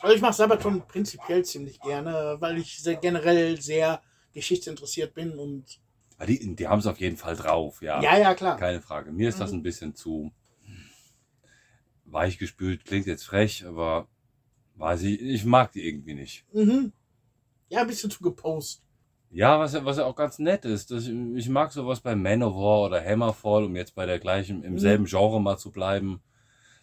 Also ich mache Sabaton prinzipiell ziemlich gerne, weil ich sehr, generell sehr geschichtsinteressiert bin und die, die haben es auf jeden Fall drauf, ja. ja, ja, klar. Keine Frage. Mir ist das Mhm. ein bisschen zu weichgespült. Klingt jetzt frech, aber weiß ich, ich mag die irgendwie nicht. Mhm. Ja, ein bisschen zu gepost. Ja, was, ja- was ja auch ganz nett ist. Das, ich mag sowas bei Manowar oder Hammerfall, um jetzt bei der gleichen, im Mhm. selben Genre mal zu bleiben.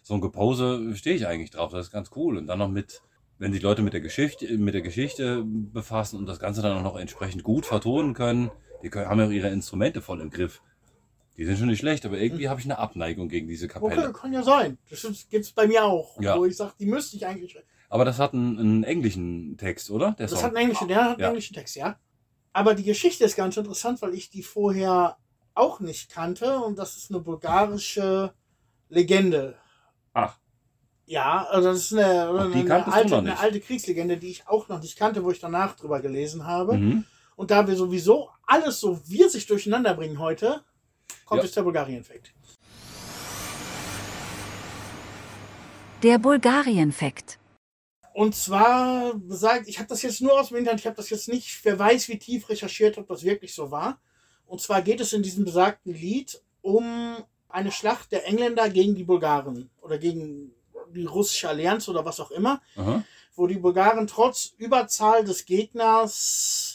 So ein Gepose stehe ich eigentlich drauf. Das ist ganz cool. Und dann noch mit, wenn sich Leute mit der Geschichte, mit der Geschichte befassen und das Ganze dann auch noch entsprechend gut vertonen können, die können, haben ja auch ihre Instrumente voll im Griff. Die sind schon nicht schlecht, aber irgendwie habe ich eine Abneigung gegen diese Kapelle. Okay, kann ja sein. Das gibt es bei mir auch. Ja. Wo ich sage, die müsste ich eigentlich. Aber das hat einen, einen englischen Text, oder? Der Das Song. hat einen englischen, der hat einen Ja. englischen Text, ja. Aber die Geschichte ist ganz interessant, weil ich die vorher auch nicht kannte und das ist eine bulgarische Legende. Ach, Ja, also das ist eine, eine, alte, eine alte Kriegslegende, die ich auch noch nicht kannte, wo ich danach drüber gelesen habe. mhm. Und da wir sowieso alles so wir sich durcheinander bringen heute, kommt Ja. jetzt der Bulgarien-Fact. Der Bulgarien-Fakt. Und zwar besagt, ich habe das jetzt nur aus dem Internet, ich habe das jetzt nicht, wer weiß, wie tief recherchiert, ob das wirklich so war. Und zwar geht es in diesem besagten Lied um eine Schlacht der Engländer gegen die Bulgaren oder gegen die russische Allianz oder was auch immer, Aha. wo die Bulgaren trotz Überzahl des Gegners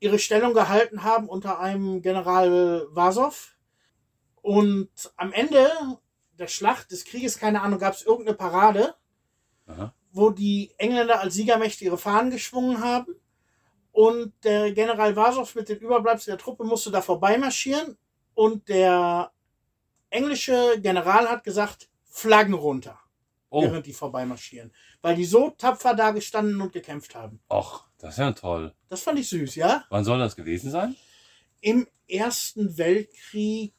ihre Stellung gehalten haben unter einem General Vasow. Und am Ende der Schlacht des Krieges, keine Ahnung, gab es irgendeine Parade Aha. wo die Engländer als Siegermächte ihre Fahnen geschwungen haben. Und der General Vasow mit den Überbleibseln der Truppe musste da vorbeimarschieren. Und der englische General hat gesagt, Flaggen runter, Oh, während die vorbeimarschieren. Weil die so tapfer da gestanden und gekämpft haben. ach, das ist ja toll. Das fand ich süß, ja? Wann soll das gewesen sein? Im Ersten Weltkrieg,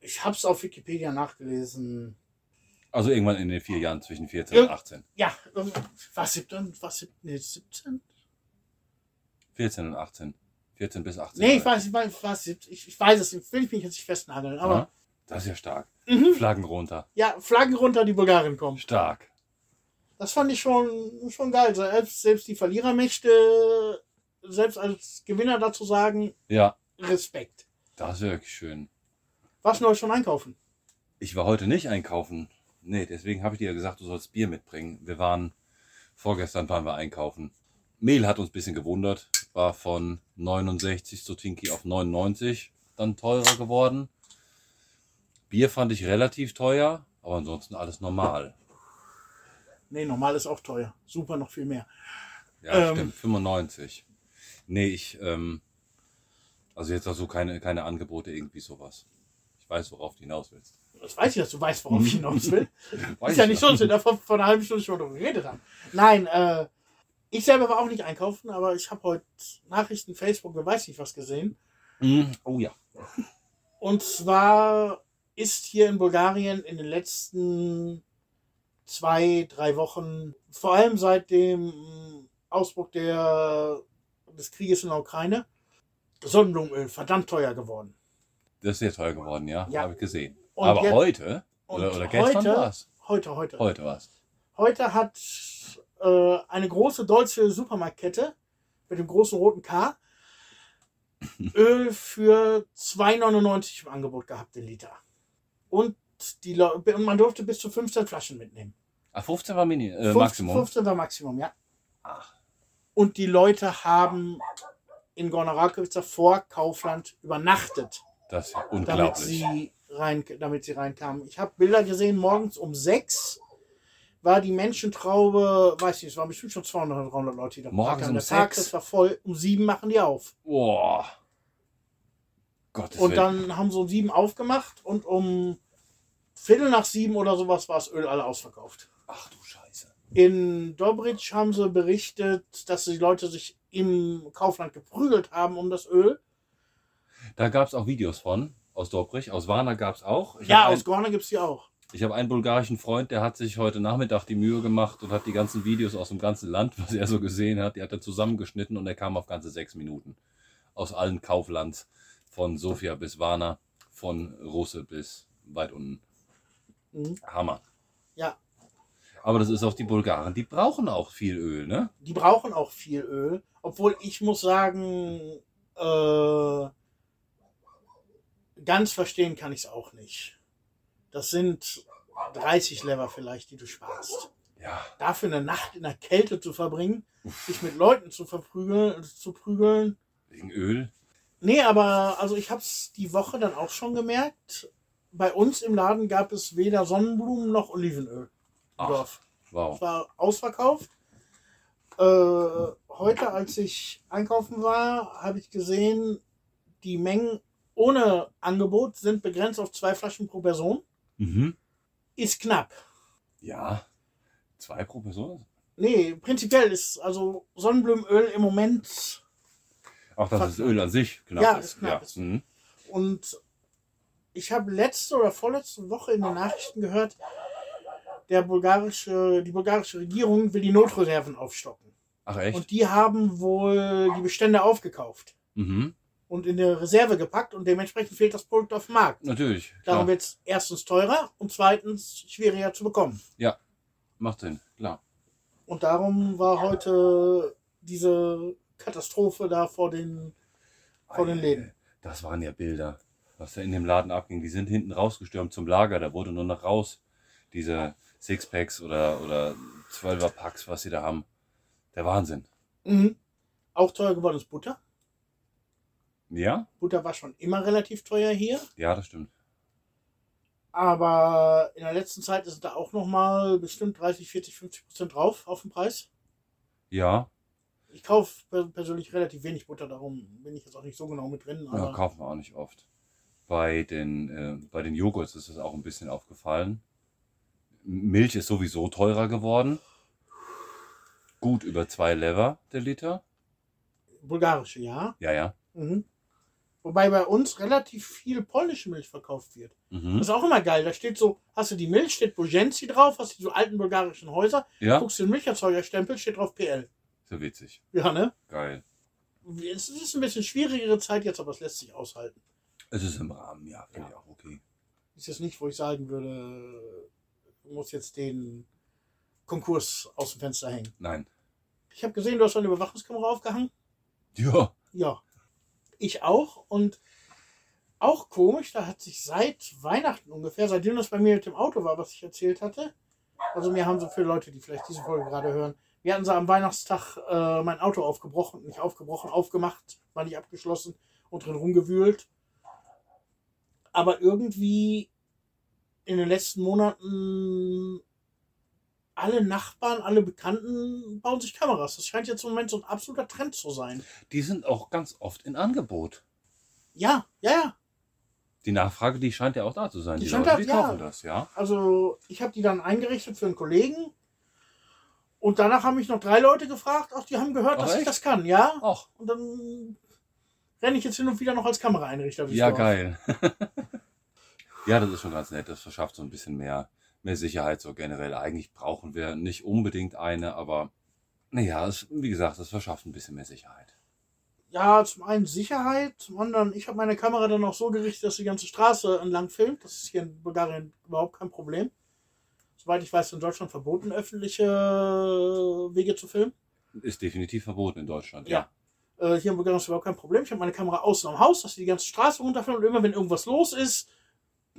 ich habe es auf Wikipedia nachgelesen. Also irgendwann in den vier Jahren zwischen 14 Ja. und 18. Ja, was 17? Was 17? Nee, 17? 14 und 18. 14 bis 18. Nee, ich weiß, ich weiß, was, ich, ich weiß es will ich mich jetzt nicht festnageln, aber Aha. Das ist ja stark. mhm. Flaggen runter. ja, Flaggen runter, die Bulgarien kommen. Stark. Das fand ich schon, schon geil. Selbst, selbst die Verlierermächte, selbst als Gewinner dazu sagen, Ja, Respekt. das ist wirklich schön. Was neu schon einkaufen? Ich war heute nicht einkaufen. Nee, deswegen habe ich dir ja gesagt, du sollst Bier mitbringen. Wir waren, vorgestern waren wir einkaufen. Mehl hat uns ein bisschen gewundert. War von 69 zu Tinky auf 99 dann teurer geworden. Bier fand ich relativ teuer, aber ansonsten alles normal. Nee, normal ist auch teuer. Super, noch viel mehr. Ja, Ähm. stimmt, 95. Nee, ich, ähm, also jetzt auch so keine, keine Angebote, irgendwie sowas. Ich weiß, worauf du hinaus willst. Das weiß ich, dass du weißt, worauf ich hinaus will. Weiß ist ja ich nicht so, dass wir davon vor einer halben Stunde schon drüber geredet haben. Nein, äh, ich selber war auch nicht einkaufen, aber ich habe heute Nachrichten, Facebook, wer weiß nicht was gesehen. Mhm. Oh ja. Und zwar ist hier in Bulgarien in den letzten zwei, drei Wochen, vor allem seit dem Ausbruch der, des Krieges in der Ukraine, Sonnenblumenöl verdammt teuer geworden. Das ist sehr teuer geworden, ja. Ja. Habe ich gesehen. Und Aber jetzt- heute, oder, oder gestern heute, war es? heute, heute, Heute war es. heute hat äh, eine große deutsche Supermarktkette mit dem großen roten K Öl für 2,99 im Angebot gehabt, den Liter. Und, die, und man durfte bis zu 15 Flaschen mitnehmen. Ah, 15 war Mini, äh, 15 Maximum. 15 war Maximum, ja. Ach, Und die Leute haben in Gornarakovica vor Kaufland übernachtet, das ist ja damit unglaublich. sie, rein, damit sie reinkamen. Ich habe Bilder gesehen, morgens um 6 war die Menschentraube, weiß nicht, es waren bestimmt schon 200, 300 Leute, die da Morgens um Der Tag, 6? das war voll. Um 7 machen die auf. Boah. Gottes Und Willen. dann haben sie um 7 aufgemacht und um Viertel nach 7 oder sowas war das Öl alle ausverkauft. Ach du Scheiße. In Dobritsch haben sie berichtet, dass die Leute sich im Kaufland geprügelt haben um das Öl. Da gab es auch Videos von, aus Dobrich. Aus Warna gab es auch. Ich ja, aus Gorne gibt es die auch. Ich habe einen bulgarischen Freund, der hat sich heute Nachmittag die Mühe gemacht und hat die ganzen Videos aus dem ganzen Land, was er so gesehen hat, die hat er zusammengeschnitten und er kam auf ganze sechs Minuten. aus allen Kauflands, von Sofia bis Varna, von Russe bis weit unten. Mhm. Hammer. Ja, Aber das ist auch die Bulgaren, die brauchen auch viel Öl, ne? die brauchen auch viel Öl. Obwohl ich muss sagen, äh, ganz verstehen kann ich es auch nicht. Das sind 30 Lever vielleicht, die du sparst. Ja. Dafür eine Nacht in der Kälte zu verbringen, sich mit Leuten zu verprügeln, zu prügeln. Wegen Öl. Nee, aber also ich habe es die Woche dann auch schon gemerkt. Bei uns im Laden gab es weder Sonnenblumen noch Olivenöl. Ach. Wow. Es war ausverkauft. Äh, heute, als ich einkaufen war, habe ich gesehen, die Mengen ohne Angebot sind begrenzt auf zwei Flaschen pro Person. Mhm. Ist knapp. Ja. Zwei pro Person? Nee, prinzipiell ist also Sonnenblumenöl im Moment Ach, das ist Öl an sich knapp. Ja, ist knapp. Ja. Mhm. und ich habe letzte oder vorletzte Woche in den Nachrichten gehört, der bulgarische, die bulgarische Regierung will die Notreserven aufstocken. Ach echt? Und die haben wohl die Bestände aufgekauft mhm. und in der Reserve gepackt und dementsprechend fehlt das Produkt auf dem Markt. Natürlich. Darum wird es erstens teurer und zweitens schwieriger zu bekommen. Macht Sinn, klar. Und darum war heute diese Katastrophe da vor den, vor den Läden. Das waren ja Bilder, was da in dem Laden abging. Die sind hinten rausgestürmt zum Lager. Da wurde nur noch raus. Diese Sixpacks oder, oder 12er Packs, was sie da haben. Der Wahnsinn. Mhm. Auch teuer geworden ist Butter. Ja? Butter war schon immer relativ teuer hier. Ja, das stimmt. Aber in der letzten Zeit ist da auch nochmal bestimmt 30, 40, 50 Prozent drauf auf den Preis. Ja, Ich kaufe per- persönlich relativ wenig Butter, darum bin ich jetzt auch nicht so genau mit drin. ja kaufen wir auch nicht oft. Bei den, äh, bei den Joghurts ist es auch ein bisschen aufgefallen. Milch ist sowieso teurer geworden. Gut über zwei Lever der Liter. bulgarische, ja. Ja, ja. Mhm. Wobei bei uns relativ viel polnische Milch verkauft wird. Mhm. Das ist auch immer geil. Da steht so, hast du die Milch, steht Bojenzi drauf, hast du so alten bulgarischen Häuser, Ja, guckst du den Milcherzeugerstempel, steht drauf PL. so witzig. Ja, ne? Geil. Es ist ein bisschen schwierigere Zeit jetzt, aber es lässt sich aushalten. Es ist im Rahmen, ja, finde ich auch okay. Ist jetzt nicht, wo ich sagen würde, muss jetzt den Konkurs aus dem Fenster hängen. Nein. Ich habe gesehen, du hast eine Überwachungskamera aufgehangen. Ja. Ja. Ich auch. Und auch komisch, da hat sich seit Weihnachten ungefähr, seitdem das bei mir mit dem Auto war, was ich erzählt hatte, also mir haben so viele Leute, die vielleicht diese Folge gerade hören, wir hatten so am Weihnachtstag äh, mein Auto aufgebrochen, nicht aufgebrochen, aufgemacht, war nicht abgeschlossen und drin rumgewühlt. Aber irgendwie in den letzten Monaten alle Nachbarn, alle Bekannten bauen sich Kameras. Das scheint jetzt im Moment so ein absoluter Trend zu sein. Die sind auch ganz oft in Angebot. Ja, ja, ja. Die Nachfrage, die scheint ja auch da zu sein. Die Die, Leute, da- die ja. kaufen das, ja. Also ich habe die dann eingerichtet für einen Kollegen. Und danach haben mich noch drei Leute gefragt, auch die haben gehört, Ach, dass ich echt? das kann, ja. Ach, Und dann renne ich jetzt hin und wieder noch als Kameraeinrichter. ja, geil. ja, das ist schon ganz nett. Das verschafft so ein bisschen mehr, mehr Sicherheit so generell. Eigentlich brauchen wir nicht unbedingt eine, aber naja, es, wie gesagt, das verschafft ein bisschen mehr Sicherheit. Ja, zum einen Sicherheit, zum anderen, ich habe meine Kamera dann auch so gerichtet, dass die ganze Straße entlang filmt. Das ist hier in Bulgarien überhaupt kein Problem. Soweit ich weiß, in Deutschland verboten, öffentliche Wege zu filmen. Ist definitiv verboten in Deutschland, Ja. ja. Äh, hier in Bulgarien ist überhaupt kein Problem. Ich habe meine Kamera außen am Haus, dass sie die ganze Straße runterfilmt und immer wenn irgendwas los ist,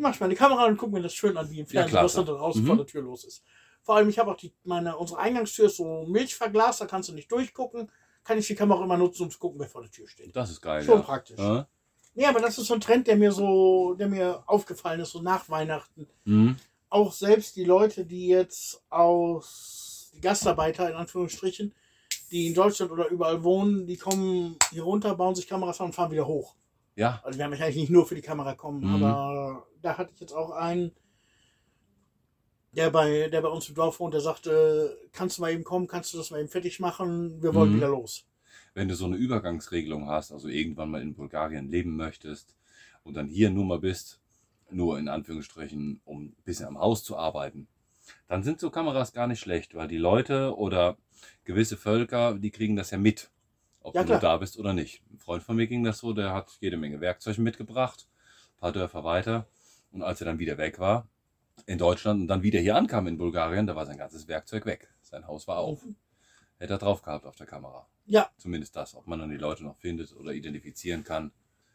mache ich meine Kamera und gucke mir das schön an, wie im Ja, Fernsehen, was klasse. da draußen Mhm. vor der Tür los ist. Vor allem, ich habe auch die, meine, unsere Eingangstür ist so milchverglast, da kannst du nicht durchgucken. Kann ich die Kamera immer nutzen, um zu gucken, wer vor der Tür steht. Das ist geil. Schon ja. praktisch. Ja. Nee, aber das ist so ein Trend, der mir so, der mir aufgefallen ist, so nach Weihnachten. Mhm. Auch selbst die Leute, die jetzt aus, die Gastarbeiter in Anführungsstrichen, die in Deutschland oder überall wohnen, die kommen hier runter, bauen sich Kameras an und fahren wieder hoch. Ja, Also wir haben eigentlich nicht nur für die Kamera kommen, Mhm. aber da hatte ich jetzt auch einen, der bei, der bei uns im Dorf wohnt, der sagte, kannst du mal eben kommen, kannst du das mal eben fertig machen, wir wollen Mhm. wieder los. wenn du so eine Übergangsregelung hast, also irgendwann mal in Bulgarien leben möchtest und dann hier nur mal bist, nur in Anführungsstrichen, um ein bisschen am Haus zu arbeiten, dann sind so Kameras gar nicht schlecht, weil die Leute oder gewisse Völker, die kriegen das ja mit. Ob Ja, du da bist oder nicht. Ein Freund von mir ging das so, der hat jede Menge Werkzeug mitgebracht, ein paar Dörfer weiter. Und als er dann wieder weg war, in Deutschland und dann wieder hier ankam in Bulgarien, da war sein ganzes Werkzeug weg. Sein Haus war auf. Hätte er drauf gehabt auf der Kamera. Ja. Zumindest das. Ob man dann die Leute noch findet oder identifizieren kann,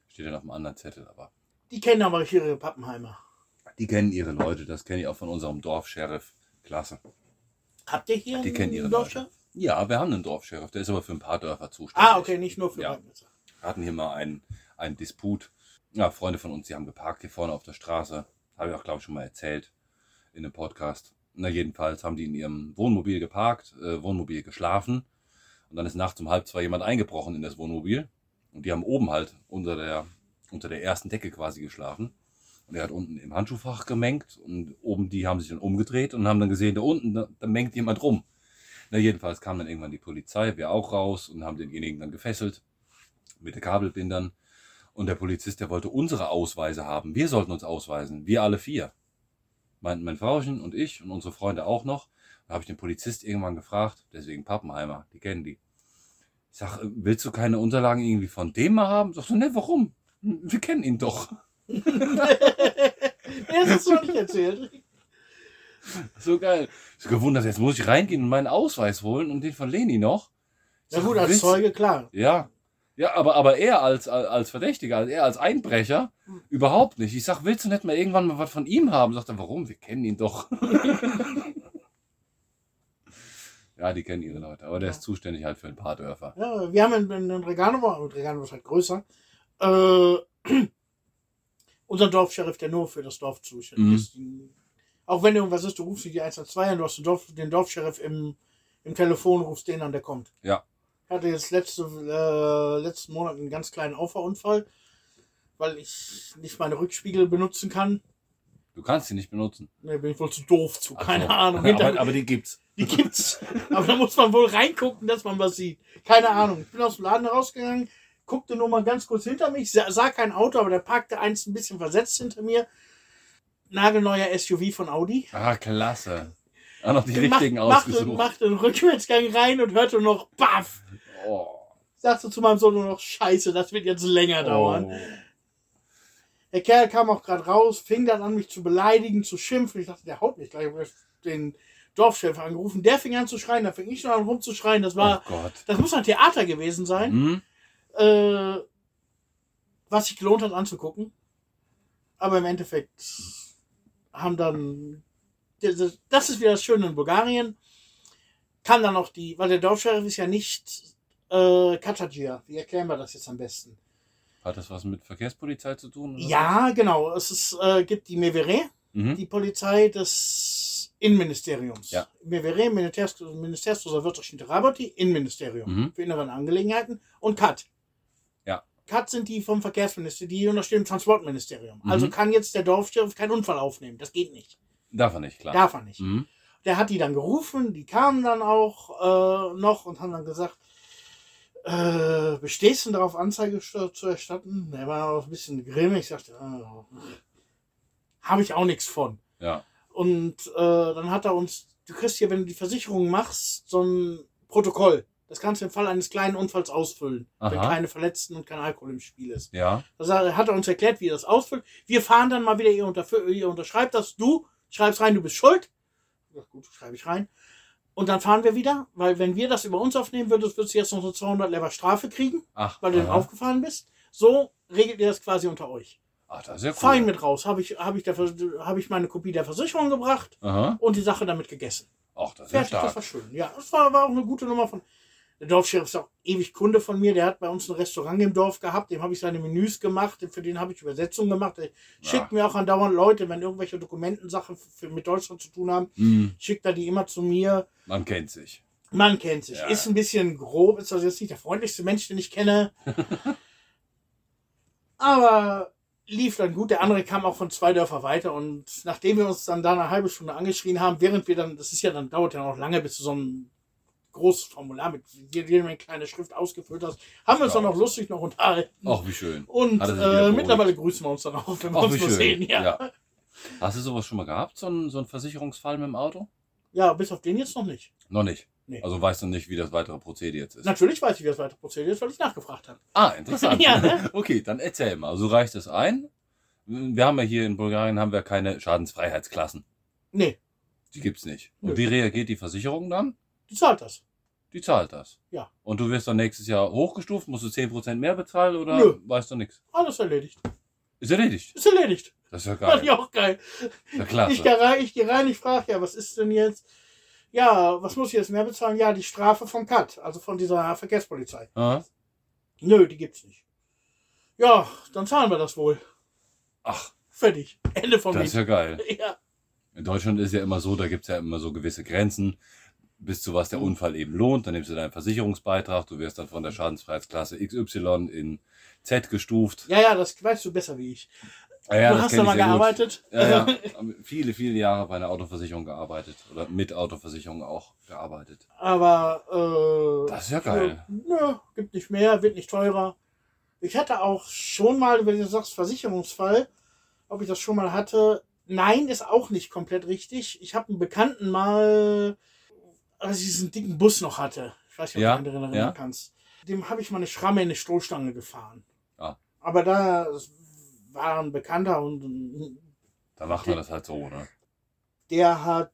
steht dann auf einem anderen Zettel. Aber Die kennen aber ihre Pappenheimer. die kennen ihre Leute, das kenne ich auch von unserem Dorfsheriff. Klasse. Habt ihr hier Die kennen ihre einen. Dorfchef? Ja, wir haben einen Dorfsheriff, der ist aber für ein paar Dörfer zuständig. Ah, okay, nicht nur für Ja. Wir hatten hier mal einen, einen Disput. Ja, Freunde von uns, die haben geparkt hier vorne auf der Straße. Habe ich auch, glaube ich, schon mal erzählt in einem Podcast. Na, jedenfalls haben die in ihrem Wohnmobil geparkt, äh, Wohnmobil geschlafen. Und dann ist nachts um halb zwei jemand eingebrochen in das Wohnmobil. Und die haben oben halt unter der, unter der ersten Decke quasi geschlafen. Und er hat unten im Handschuhfach gemengt. Und oben die haben sich dann umgedreht und haben dann gesehen, da unten, da, da mengt jemand rum. Na, jedenfalls kam dann irgendwann die Polizei, wir auch raus und haben denjenigen dann gefesselt mit den Kabelbindern. Und der Polizist, der wollte unsere Ausweise haben. Wir sollten uns ausweisen. Wir alle vier. Mein, mein Frauchen und ich und unsere Freunde auch noch. Da habe ich den Polizist irgendwann gefragt, deswegen Pappenheimer, die kennen die. Ich sag, äh, willst du keine Unterlagen irgendwie von dem mal haben? Sagst du, ne, warum? Wir kennen ihn doch. Er ist es noch nicht erzählt. So geil. Ich gewundert, jetzt muss ich reingehen und meinen Ausweis holen und den von Leni noch. Ja gut, als willst- Zeuge, klar. Ja. Ja, aber, aber er als, als Verdächtiger, als er als Einbrecher, überhaupt nicht. Ich sag, willst du nicht mal irgendwann mal was von ihm haben? Sagt er, warum? Wir kennen ihn doch. ja, die kennen ihre Leute. Aber der ist zuständig halt für ein paar Dörfer. Ja, wir haben in, in, in Reganovo, und Reganovo ist halt größer, äh, unseren Dorfsheriff, der nur für das Dorf zuständig Mhm. ist. Auch wenn irgendwas ist, du rufst die 112 an, du hast den, Dorf, den Dorfsheriff im, im Telefon, rufst den an, der kommt. Ja. Ich hatte jetzt letzte, äh, letzten Monat einen ganz kleinen Auffahrunfall, weil ich nicht meine Rückspiegel benutzen kann. Du kannst sie nicht benutzen. Ne, bin ich wohl zu doof zu, keine so. Ahnung. Hinter, aber, aber die gibt's. die gibt's. Aber da muss man wohl reingucken, dass man was sieht. Keine Ahnung. Ich bin aus dem Laden rausgegangen, guckte nur mal ganz kurz hinter mich, sah, sah kein Auto, aber der parkte eins ein bisschen versetzt hinter mir. Nagelneuer SUV von Audi. Ah, klasse. Auch noch die richtigen machte, ausgesucht. machte einen Rückwärtsgang rein und hörte noch Baff. Oh. Sagte zu meinem Sohn nur noch Scheiße, das wird jetzt länger dauern. Oh. Der Kerl kam auch gerade raus, fing dann an, mich zu beleidigen, zu schimpfen. Ich dachte, der haut mich gleich. Ich den Dorfchef angerufen. Der fing an zu schreien, da fing ich schon an rumzuschreien. Das war, oh Gott. das muss ein Theater gewesen sein. Hm? äh, was sich gelohnt hat anzugucken. Aber im Endeffekt haben dann, das ist wieder das Schöne in Bulgarien, kam dann auch die, weil der Dorfsheriff ist ja nicht äh, Katajia. Wie erklären wir das jetzt am besten? Hat das was mit Verkehrspolizei zu tun? Ja, genau. Es ist, äh, gibt die Mevere, was? Mhm. die Polizei des Innenministeriums. Ja. Mevere, Ministerstvo Ministerstvo za Wirtschaft Raboti, Innenministerium Mhm. für innere Angelegenheiten und CAT. CAT sind die vom Verkehrsministerium, die unterstehen dem Transportministerium. Mhm. Also kann jetzt der Dorfsheriff keinen Unfall aufnehmen. Das geht nicht. Darf er nicht, klar. Darf er nicht. Mhm. Der hat die dann gerufen, die kamen dann auch äh, noch und haben dann gesagt, äh, bestehst du darauf, Anzeige zu zu erstatten? Der war auch ein bisschen grimmig. Ich sagte, äh, habe ich auch nichts von. Ja. Und äh, dann hat er uns, du kriegst hier, wenn du die Versicherung machst, so ein Protokoll. Das kannst du im Fall eines kleinen Unfalls ausfüllen, wenn Aha. keine Verletzten und kein Alkohol im Spiel ist. Ja. Das hat er uns erklärt, wie er das ausfüllt. Wir fahren dann mal wieder, ihr, unterf- ihr unterschreibt das, du schreibst rein, du bist schuld. Ja, gut, schreibe ich rein. Und dann fahren wir wieder, weil wenn wir das über uns aufnehmen würdest, würdest du jetzt noch so 200 Lever Strafe kriegen, Ach, weil du dann aufgefahren bist. So regelt ihr das quasi unter euch. Ach, das ist ja cool. Fein mit raus. Habe ich, habe ich, der habe ich meine Kopie der Versicherung gebracht Aha. und die Sache damit gegessen. Ach, das ist ja Fertig, das stark. war schön. Ja, das war, war auch eine gute Nummer von. Der Dorfsheriff ist auch ewig Kunde von mir. Der hat bei uns ein Restaurant im Dorf gehabt. Dem habe ich seine Menüs gemacht. Für den habe ich Übersetzungen gemacht. Der schickt mir auch andauernd Leute, wenn irgendwelche Dokumentensachen für, mit Deutschland zu tun haben, Hm, schickt er die immer zu mir. man kennt sich. Man kennt sich. Ja. Ist ein bisschen grob. Ist also jetzt nicht der freundlichste Mensch, den ich kenne. Aber lief dann gut. Der andere kam auch von zwei Dörfer weiter. Und nachdem wir uns dann da eine halbe Stunde angeschrien haben, während wir dann, das ist ja dann, dauert ja noch lange, bis du so ein großes Formular mit jedem eine kleine Schrift ausgefüllt hast, haben wir uns Ja. dann noch lustig noch unterhalten. Ach, wie schön. Und äh, mittlerweile grüßen wir uns dann auch, wenn wir Ach, uns schön. sehen. Ja. ja. Ja. Hast du sowas schon mal gehabt? So einen, so einen Versicherungsfall mit dem Auto? bis auf den jetzt noch nicht. Noch nicht. Nee. Also weißt du nicht, wie das weitere Prozedere jetzt ist. Natürlich weiß ich, wie das weitere Prozedere ist, weil ich nachgefragt habe. Ah, interessant. Ja, ne? Okay, dann erzähl mal. So reicht es ein. Wir haben ja hier in Bulgarien haben wir keine Schadensfreiheitsklassen. Nee, Die gibt's nicht. Und wie reagiert die Versicherung dann? die zahlt das. Die zahlt das. Ja. Und du wirst dann nächstes Jahr hochgestuft, musst du 10% mehr bezahlen oder Nö. weißt du nichts? Alles erledigt. Ist erledigt. Ist erledigt. Das ist ja Fand ich geil. auch geil. Ja, klasse. Ich gehe rein, ich gehe rein, ich frage, ja, was ist denn jetzt? Ja, was muss ich jetzt mehr bezahlen? Ja, die Strafe vom CAT, also von dieser Verkehrspolizei. Ah. Nö, die gibt's nicht. Ja, dann zahlen wir das wohl. Ach, Fertig. Ende vom das Lied. ist ja geil. Ja, In Deutschland ist ja immer so, da gibt's ja immer so gewisse Grenzen, bis zu was der Mhm. Unfall eben lohnt. Dann nimmst du deinen Versicherungsbeitrag, du wirst dann von der Schadensfreiheitsklasse XY in Z gestuft. ja, ja, das weißt du besser wie ich. Ja, ja, du hast da mal gearbeitet. Ja, ja. viele, viele Jahre bei einer Autoversicherung gearbeitet. Oder mit Autoversicherung auch gearbeitet. Aber, äh. Das ist ja geil. Nö, gibt nicht mehr, wird nicht teurer. Ich hatte auch schon mal, wenn du sagst Versicherungsfall, ob ich das schon mal hatte. Nein, ist auch nicht komplett richtig. Ich habe einen Bekannten mal, als ich diesen dicken Bus noch hatte. Ich weiß nicht, ob Ja, du dich daran erinnern ja. kannst. Dem habe ich mal eine Schramme in eine Stoßstange gefahren. Ah. Aber da war ein Bekannter und Da macht man das halt so, ne? der hat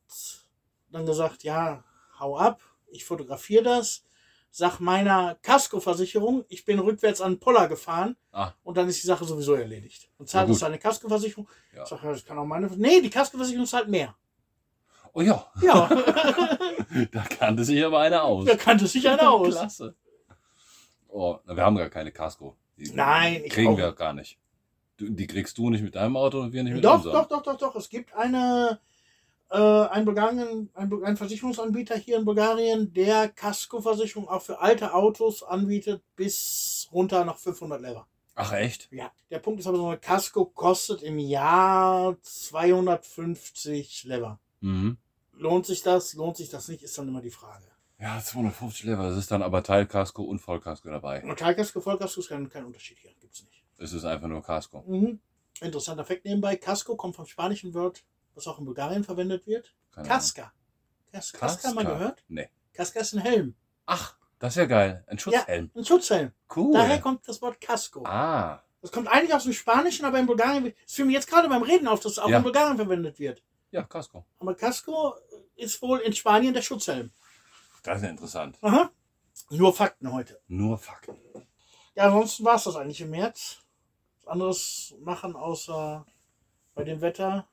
dann gesagt, ja, hau ab, ich fotografiere das, sag meiner Kaskoversicherung, ich bin rückwärts an den Poller gefahren Ah. und dann ist die Sache sowieso erledigt. Und zahlt uns seine Kaskoversicherung. Ja. Ich sag, ja, das kann auch meine. Nee, die Kaskoversicherung zahlt mehr. Oh ja, Ja, da kannte sich aber einer aus. da kannte sich einer aus. Klasse. Oh, wir haben gar keine Casco. Die Nein, ich kriegen auch wir gar nicht. Die kriegst du nicht mit deinem Auto und wir nicht mit Doch, unserem. doch, doch, doch, doch. Es gibt eine, äh, einen, Bulgarien, einen, einen Versicherungsanbieter hier in Bulgarien, der Kaskoversicherung auch für alte Autos anbietet, bis runter nach 500 Lever. Ach echt? Ja, der Punkt ist aber so, eine Casco kostet im Jahr 250 Lever. Mhm. Lohnt sich das? Lohnt sich das nicht? Ist dann immer die Frage. Ja, 250 Lever. Das ist dann aber Teilkasko und Vollkasko dabei. Metallkasko, Vollkasko ist kein, kein Unterschied hier. Gibt's nicht. Es ist einfach nur Kasko. Mhm. Interessanter Fakt nebenbei. Casco kommt vom spanischen Wort, was auch in Bulgarien verwendet wird. Keine. Casca. Cas Casca, mal gehört? Nee. Casca ist ein Helm. Ach, das ist ja geil. Ein Schutzhelm. Ein Schutzhelm. Cool. Daher kommt das Wort Casco. ah, Das kommt eigentlich aus dem Spanischen, aber in Bulgarien, es fiel mir jetzt gerade beim Reden auf, dass es auch Ja. in Bulgarien verwendet wird. ja, Kasko. Aber Casco ist wohl in Spanien der Schutzhelm. Das ist ja interessant. Aha. Nur Fakten heute. Nur Fakten. Ja, ansonsten war es das eigentlich im März. Was anderes machen außer bei dem Wetter.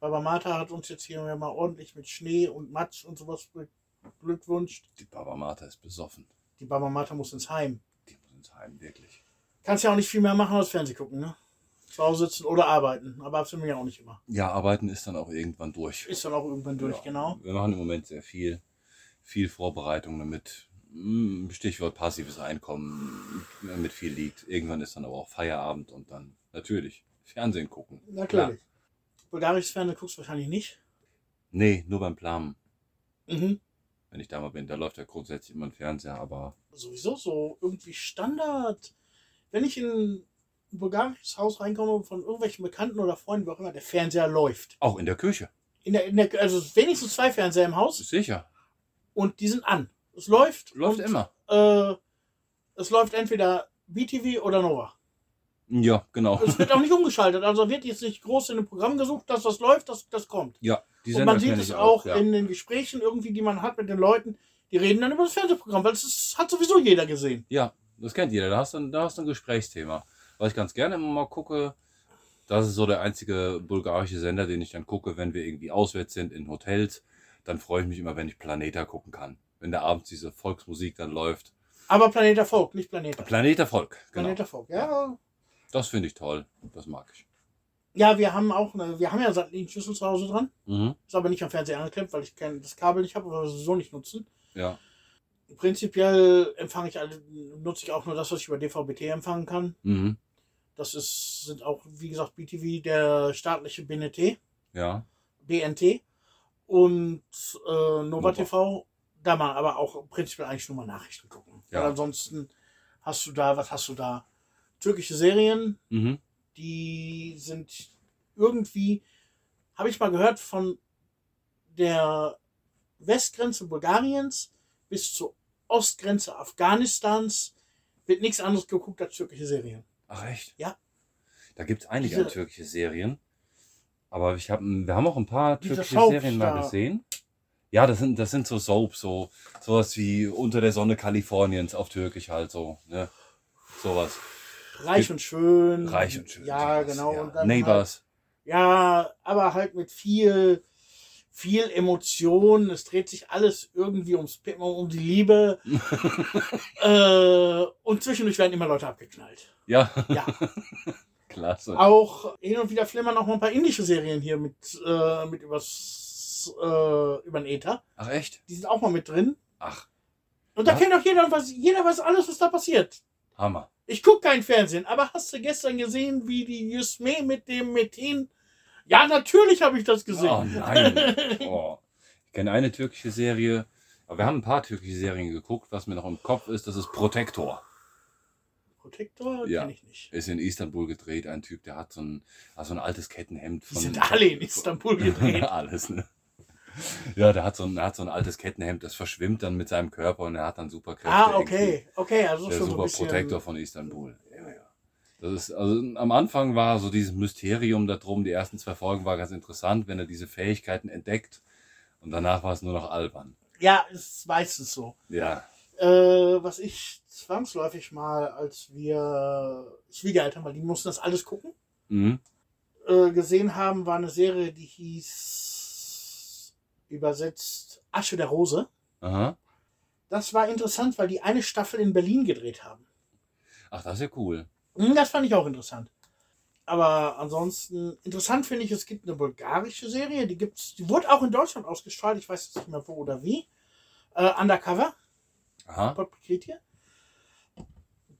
Baba Martha hat uns jetzt hier mal ordentlich mit Schnee und Matsch und sowas beglückwünscht. Die Baba Martha ist besoffen. Die Baba Martha muss ins Heim. Die muss ins Heim, wirklich. Kannst ja auch nicht viel mehr machen als Fernsehen gucken, ne? Zu Hause sitzen oder arbeiten. Aber wir ja auch nicht immer. Ja, arbeiten ist dann auch irgendwann durch. Ist dann auch irgendwann durch, Ja. genau. Wir machen im Moment sehr viel, viel Vorbereitung damit. Hm, Stichwort passives Einkommen, damit viel liegt. Irgendwann ist dann aber auch Feierabend und dann natürlich Fernsehen gucken. Natürlich. Bulgarisches Fernsehen guckst du wahrscheinlich nicht. Nee, nur beim Planen, Mhm. wenn ich da mal bin. Da läuft ja grundsätzlich immer ein Fernseher, aber Sowieso so irgendwie Standard. Wenn ich in ein bulgarisches Haus reinkomme von irgendwelchen Bekannten oder Freunden, wie auch immer, der Fernseher läuft. auch in der Küche. In der, in der, also wenigstens zwei Fernseher im Haus Sicher. und die sind an. Es läuft. Läuft und, immer. Äh, es läuft entweder BTV oder Nova. Ja, genau. Es wird auch nicht umgeschaltet. Also wird jetzt nicht groß in dem Programm gesucht, dass was läuft, das, das kommt. Ja, die Und man sieht es auch ja. in den Gesprächen irgendwie, die man hat mit den Leuten. Die reden dann über das Fernsehprogramm, weil es hat sowieso jeder gesehen. Ja, das kennt jeder. Da hast du, da hast du ein Gesprächsthema. Was ich ganz gerne immer mal gucke, das ist so der einzige bulgarische Sender, den ich dann gucke, wenn wir irgendwie auswärts sind in Hotels. Dann freue ich mich immer, wenn ich Planeta gucken kann. Wenn da abends diese Volksmusik dann läuft. Aber Planet Volk, nicht Planeta. Planeta Volk, genau. Planet Volk, ja. Das finde ich toll. Das mag ich. Ja, wir haben auch eine, wir haben ja Satellitenschüssel zu Hause dran. Mhm. Ist aber nicht am Fernseher angeklemmt, weil ich kein, das Kabel nicht habe, aber wir sowieso nicht nutzen. Ja. Prinzipiell empfange ich alle, nutze ich auch nur das, was ich über DVB-T empfangen kann. Mhm. Das ist, sind auch, wie gesagt, BTV, der staatliche BNT, Ja. BNT und äh, Nova. TV. Da mal aber auch prinzipiell eigentlich nur mal Nachrichten gucken. Ja. Weil ansonsten hast du da, was hast du da? Türkische Serien, Mhm. die sind irgendwie, habe ich mal gehört von der Westgrenze Bulgariens bis zur Ostgrenze Afghanistans wird nichts anderes geguckt als türkische Serien. Ach echt? Ja. Da gibt es einige Diese- türkische Serien. Aber ich hab, wir haben auch ein paar Diese türkische Soaps Serien mal da. gesehen. Ja, das sind, das sind so Soaps, so sowas wie Unter der Sonne Kaliforniens auf Türkisch halt so. Ne? Sowas. Reich und schön. Reich und schön. Ja, sowas, genau. Und dann Neighbors. Halt, ja, aber halt mit viel, viel Emotion. Es dreht sich alles irgendwie ums um die Liebe. äh, und zwischendurch werden immer Leute abgeknallt. Ja, Ja. klasse. Auch hin und wieder flimmern auch mal ein paar indische Serien hier mit, äh, mit übers, äh, über den Äther. Ach echt? Die sind auch mal mit drin. Ach, Und da Ja. kennt auch jeder, was, jeder weiß alles, was da passiert. Hammer. Ich gucke kein Fernsehen, aber hast du gestern gesehen, wie die Jusme mit dem Methin? Ja, natürlich habe ich das Oh gesehen. nein. Oh. Ich kenne eine türkische Serie, aber wir haben ein paar türkische Serien geguckt. Was mir noch im Kopf ist, das ist Protector. Protektor Ja. kenne ich nicht. Ist in Istanbul gedreht. Ein Typ, der hat so ein, hat so ein altes Kettenhemd. Die Von, sind alle in Istanbul gedreht. Alles, ne? Ja, der hat, so ein, der hat so ein altes Kettenhemd, das verschwimmt dann mit seinem Körper und er hat dann Superkräfte. ah, irgendwie. okay. Okay, also Der schon Super. Protector von Istanbul. Ja, ja. Das ist, also am Anfang war so dieses Mysterium darum, die ersten zwei Folgen war ganz interessant, wenn er diese Fähigkeiten entdeckt. Und danach war es nur noch albern. Ja, ist meistens so. Ja. Äh, was ich zwangsläufig mal, als wir Schwiegereltern, weil die mussten das alles gucken, Mhm. äh, gesehen haben, war eine Serie, die hieß übersetzt Asche der Rose. Aha. Das war interessant, weil die eine Staffel in Berlin gedreht haben. Ach, das ist ja cool. Hm, Das fand ich auch interessant. Aber ansonsten, interessant finde ich, es gibt eine bulgarische Serie, die gibt's, die wurde auch in Deutschland ausgestrahlt, ich weiß jetzt nicht mehr wo oder wie. Äh, Undercover, Aha. Hier.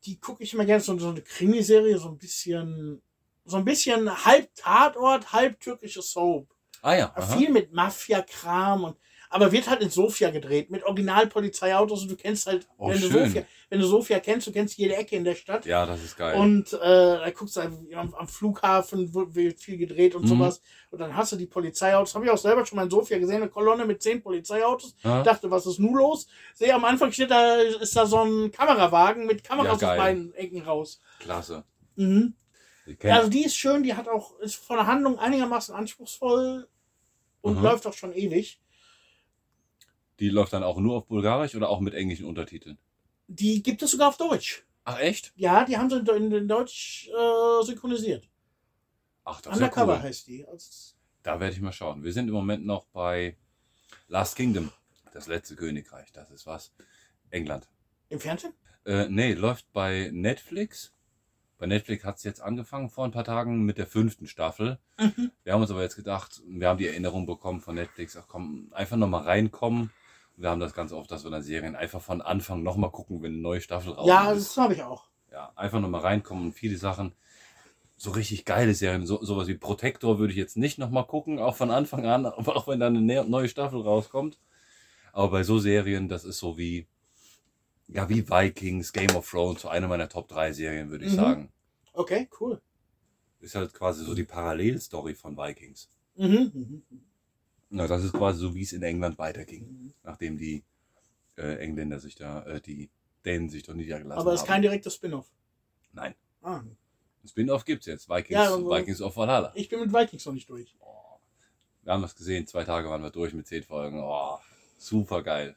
Die gucke ich immer gerne, so, so eine Krimiserie, so ein bisschen, so ein bisschen halb Tatort, halb türkische Soap. Ah ja. Aha. Viel mit Mafia-Kram und aber wird halt in Sofia gedreht, mit Originalpolizeiautos und du kennst halt, Oh, wenn, du schön. Sofia, wenn du Sofia kennst, du kennst jede Ecke in der Stadt. Ja, das ist geil. Und äh, da guckst du am, am Flughafen wird viel gedreht und Mhm. sowas. Und dann hast du die Polizeiautos. Habe ich auch selber schon mal in Sofia gesehen, eine Kolonne mit zehn Polizeiautos. Ich dachte, was ist nun los? Sehe am Anfang steht da, ist da so ein Kamerawagen mit Kameras Ja, aus beiden Ecken raus. Klasse. Mhm. Kenn- Also die ist schön, die hat auch, ist von der Handlung einigermaßen anspruchsvoll und Mhm. läuft auch schon ewig. Die läuft dann auch nur auf Bulgarisch oder auch mit englischen Untertiteln? Die gibt es sogar auf Deutsch. Ach echt? Ja, die haben sie in, in, Deutsch äh, synchronisiert. Ach, das ist ja Undercover cool. heißt die. Also, Da werde ich mal schauen. Wir sind im Moment noch bei Last Kingdom. Das letzte Königreich. Das ist was. England. Im Fernsehen? Äh, nee, läuft bei Netflix. Bei Netflix hat es jetzt angefangen vor ein paar Tagen mit der fünften Staffel. Mhm. Wir haben uns aber jetzt gedacht, wir haben die Erinnerung bekommen von Netflix, ach komm, einfach nochmal reinkommen. Wir haben das ganz oft, dass wir dann Serien einfach von Anfang nochmal gucken, wenn eine neue Staffel raus Ja, ist. das habe ich auch. Ja, einfach nochmal reinkommen und viele Sachen, so richtig geile Serien, so, sowas wie Protector würde ich jetzt nicht nochmal gucken, auch von Anfang an, aber auch wenn dann eine ne- neue Staffel rauskommt. Aber bei so Serien, das ist so wie, ja, wie Vikings, Game of Thrones, so eine meiner Top 3 Serien, würde ich Mhm. sagen. Okay, cool. Ist halt quasi so die Parallelstory von Vikings. Mhm. Mhm. Ja, das ist quasi so, wie es in England weiterging, nachdem die äh, Engländer sich da, äh, die Dänen sich doch niedergelassen Aber es ist haben. kein direktes Spin-off. Nein. Ah, Ein Spin-off gibt's jetzt, Vikings, Ja, aber- Vikings of Valhalla. ich bin mit Vikings noch nicht durch. Oh, wir haben das gesehen, zwei Tage waren wir durch mit zehn Folgen. Oh, super geil.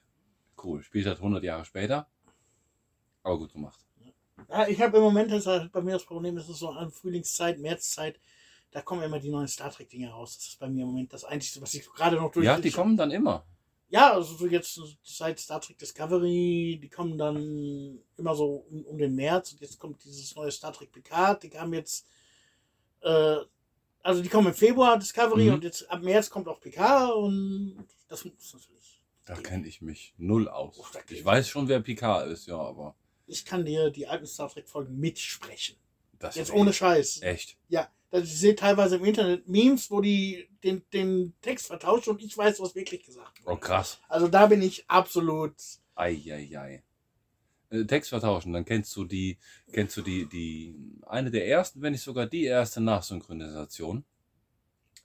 Cool. Spielt halt 100 Jahre später. Aber gut gemacht. Ja, ich habe im Moment, halt bei mir das Problem, das ist so an Frühlingszeit, Märzzeit, da kommen immer die neuen Star Trek-Dinge raus. Das ist bei mir im Moment das Einzige, was ich gerade noch durch. Ja, die kommen dann immer. Ja, also so jetzt seit Star Trek Discovery, die kommen dann immer so um, um den März und jetzt kommt dieses neue Star Trek Picard, die kamen jetzt, äh, also die kommen im Februar Discovery Mhm. und jetzt ab März kommt auch Picard und das muss natürlich. Da kenne ich mich null aus. Oh, Ich weiß schon, wer Picard ist, ja, aber Ich kann dir die alten Star Trek Folgen mitsprechen. das Jetzt ohne Scheiß. echt. Ja, also ich sehe teilweise im Internet Memes, wo die den, den Text vertauschen und ich weiß, was wirklich gesagt Oh, wurde. krass. Also da bin ich absolut. Eieiei. Äh, Text vertauschen, dann kennst du die, kennst du die, die, eine der ersten, wenn nicht sogar die erste Nachsynchronisation,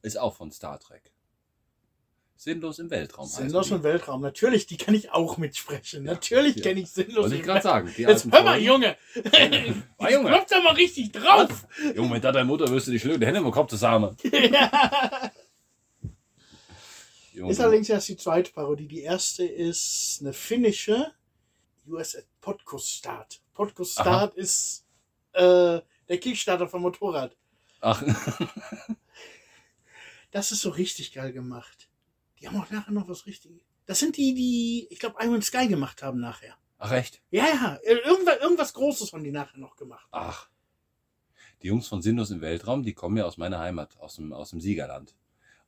ist auch von Star Trek. Sinnlos im Weltraum. Sinnlos die. im Weltraum. Natürlich, die kann ich auch mitsprechen. Natürlich ja. kenne ich Sinnlos Wollte ich gerade sagen. Die Jetzt hör mal, Junge. Ah, Junge. Klopft da mal richtig drauf. Junge, mit deiner Mutter wirst du die schlöde Hände im Kopf zusammen. Junge. Ist allerdings erst die zweite Parodie. Die erste ist eine finnische US Podcast Start. Podcast Aha. Start ist äh, der Kickstarter vom Motorrad. Ach, Das ist so richtig geil gemacht. Die haben auch nachher noch was richtig. Das sind die, die, ich glaube, Iron Sky gemacht haben nachher. ach echt? Ja, ja. Irgendwas, irgendwas Großes haben die nachher noch gemacht. Ach. Die Jungs von Sinnlos im Weltraum, die kommen ja aus meiner Heimat, aus dem, aus dem Siegerland.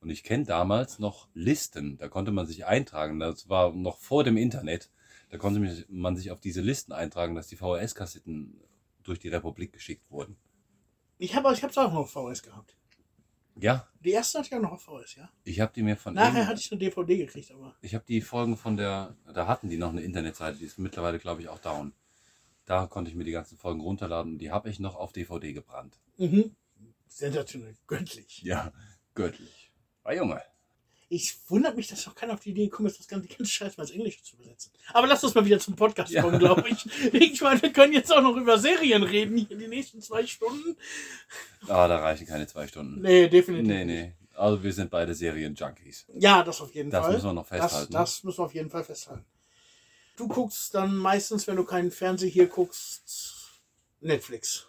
Und ich kenne damals noch Listen, da konnte man sich eintragen. Das war noch vor dem Internet. Da konnte man sich auf diese Listen eintragen, dass die VHS-Kassetten durch die Republik geschickt wurden. Ich habe ich hab's auch noch auf VHS gehabt. Ja, Die erste hatte ich auch noch auf VHS, ja. ich habe die mir von Nachher hatte ich eine DVD gekriegt, aber. Ich habe die Folgen von der, da hatten die noch eine Internetseite, die ist mittlerweile, glaube ich, auch down. Da konnte ich mir die ganzen Folgen runterladen und die habe ich noch auf DVD gebrannt. Mhm. Sensationell, göttlich. Ja, göttlich. War Junge. Ich wundert mich, dass noch keiner auf die Idee gekommen ist, das ganze, die ganze Scheiß mal ins Englische zu übersetzen. Aber lass uns mal wieder zum Podcast Ja. kommen, glaube ich. Ich meine, wir können jetzt auch noch über Serien reden, hier die nächsten zwei Stunden. Ah, da reichen keine zwei Stunden. Nee, definitiv. Nee, nee. Also wir sind beide Serien-Junkies. Ja, das auf jeden Das Fall. müssen wir noch das, festhalten. ne? das müssen wir auf jeden Fall festhalten. Du guckst dann meistens, wenn du keinen Fernseher hier guckst, Netflix.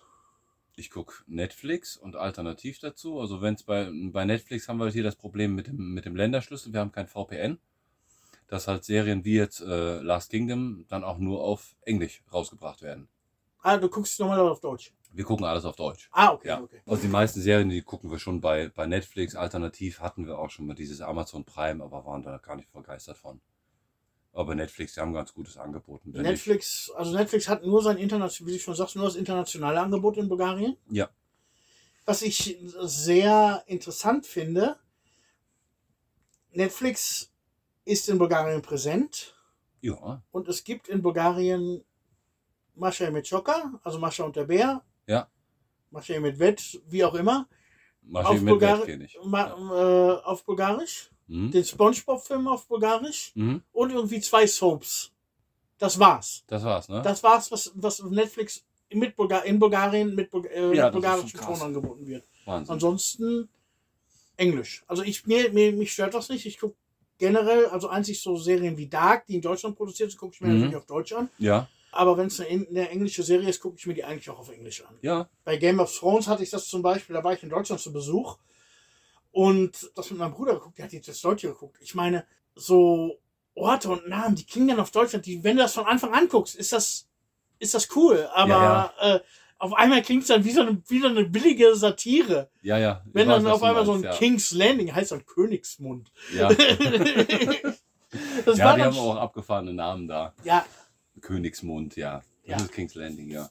Ich guck Netflix und alternativ dazu. Also wenn es bei, bei Netflix haben wir halt hier das Problem mit dem, mit dem Länderschlüssel. Wir haben kein VPN. Dass halt Serien wie jetzt äh, Last Kingdom dann auch nur auf Englisch rausgebracht werden. Ah, du guckst normal auf Deutsch. Wir gucken alles auf Deutsch. Ah, okay, Ja. okay. Also die meisten Serien, die gucken wir schon bei, bei Netflix. Alternativ hatten wir auch schon mal dieses Amazon Prime, aber waren da gar nicht begeistert von. Aber Netflix, die haben ein ganz gutes Angebot. Netflix, also Netflix hat nur sein international, wie du schon sagst, nur das internationale Angebot in Bulgarien. Ja, Was ich sehr interessant finde, Netflix ist in Bulgarien präsent ja, und es gibt in Bulgarien Mascha Metschoka, also Mascha und der Bär. Ja. Mascha Medved, wie auch immer. Mit Bulgari- Wett kenne ich. Ma, äh, auf Bulgarisch. Mhm. Den Spongebob-Film auf Bulgarisch. Mhm. Und irgendwie zwei Soaps. Das war's. Das war's, ne? Das war's, was, was Netflix mit Bulga in Bulgarien mit, Bul äh, Ja, mit bulgarischen. Ton angeboten wird. Wahnsinn. Ansonsten Englisch. Also ich mir, mir mich stört das nicht. Ich gucke generell, also einzig so Serien wie Dark, die in Deutschland produziert sind, gucke ich mir Mhm. natürlich auf Deutsch an. Ja, Aber wenn es eine, eine englische Serie ist, gucke ich mir die eigentlich auch auf Englisch an. ja, Bei Game of Thrones hatte ich das zum Beispiel, da war ich in Deutschland zu Besuch und das mit meinem Bruder geguckt, der hat jetzt das Deutsche geguckt. Ich meine, so Orte und Namen, die klingen dann auf Deutschland, die, wenn du das von Anfang an guckst, ist das, ist das cool. Aber Äh, auf einmal klingt es dann wie so, eine, wie so eine billige Satire. ja, ja. Ich Wenn weiß, dann auf einmal so ein meinst, King's Landing heißt dann Königsmund. Ja, ja. das ja war die haben auch abgefahrene Namen da. ja, Königsmund, ja. Das Ja. ist King's Landing, ja.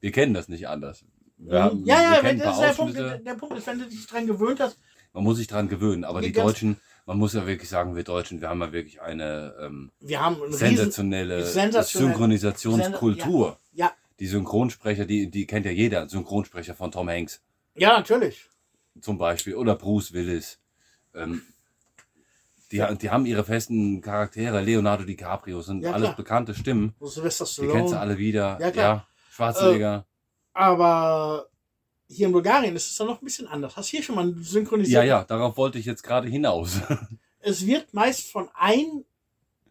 Wir kennen das nicht anders. Wir ja, haben- ja, wir ja, kennen das ist der Punkt, der Punkt ist, wenn du dich dran gewöhnt hast, Man muss sich dran gewöhnen, aber Die die Deutschen, man muss ja wirklich sagen, wir Deutschen, wir haben ja wirklich eine ähm, wir haben riesen, sensationelle sensationell- Synchronisationskultur. ja, Die Synchronsprecher, die, die kennt ja jeder. Synchronsprecher von Tom Hanks ja, natürlich. zum Beispiel oder Bruce Willis. Ähm, die, die haben ihre festen Charaktere. Leonardo DiCaprio sind Ja, alles bekannte Stimmen. Sylvester Die kennst du Stallone. alle wieder. Ja, klar. Schwarzenegger. Aber hier in Bulgarien ist es dann noch ein bisschen anders. Hast hier schon mal synchronisiert? ja, ja, darauf wollte ich jetzt gerade hinaus. Es wird meist von ein,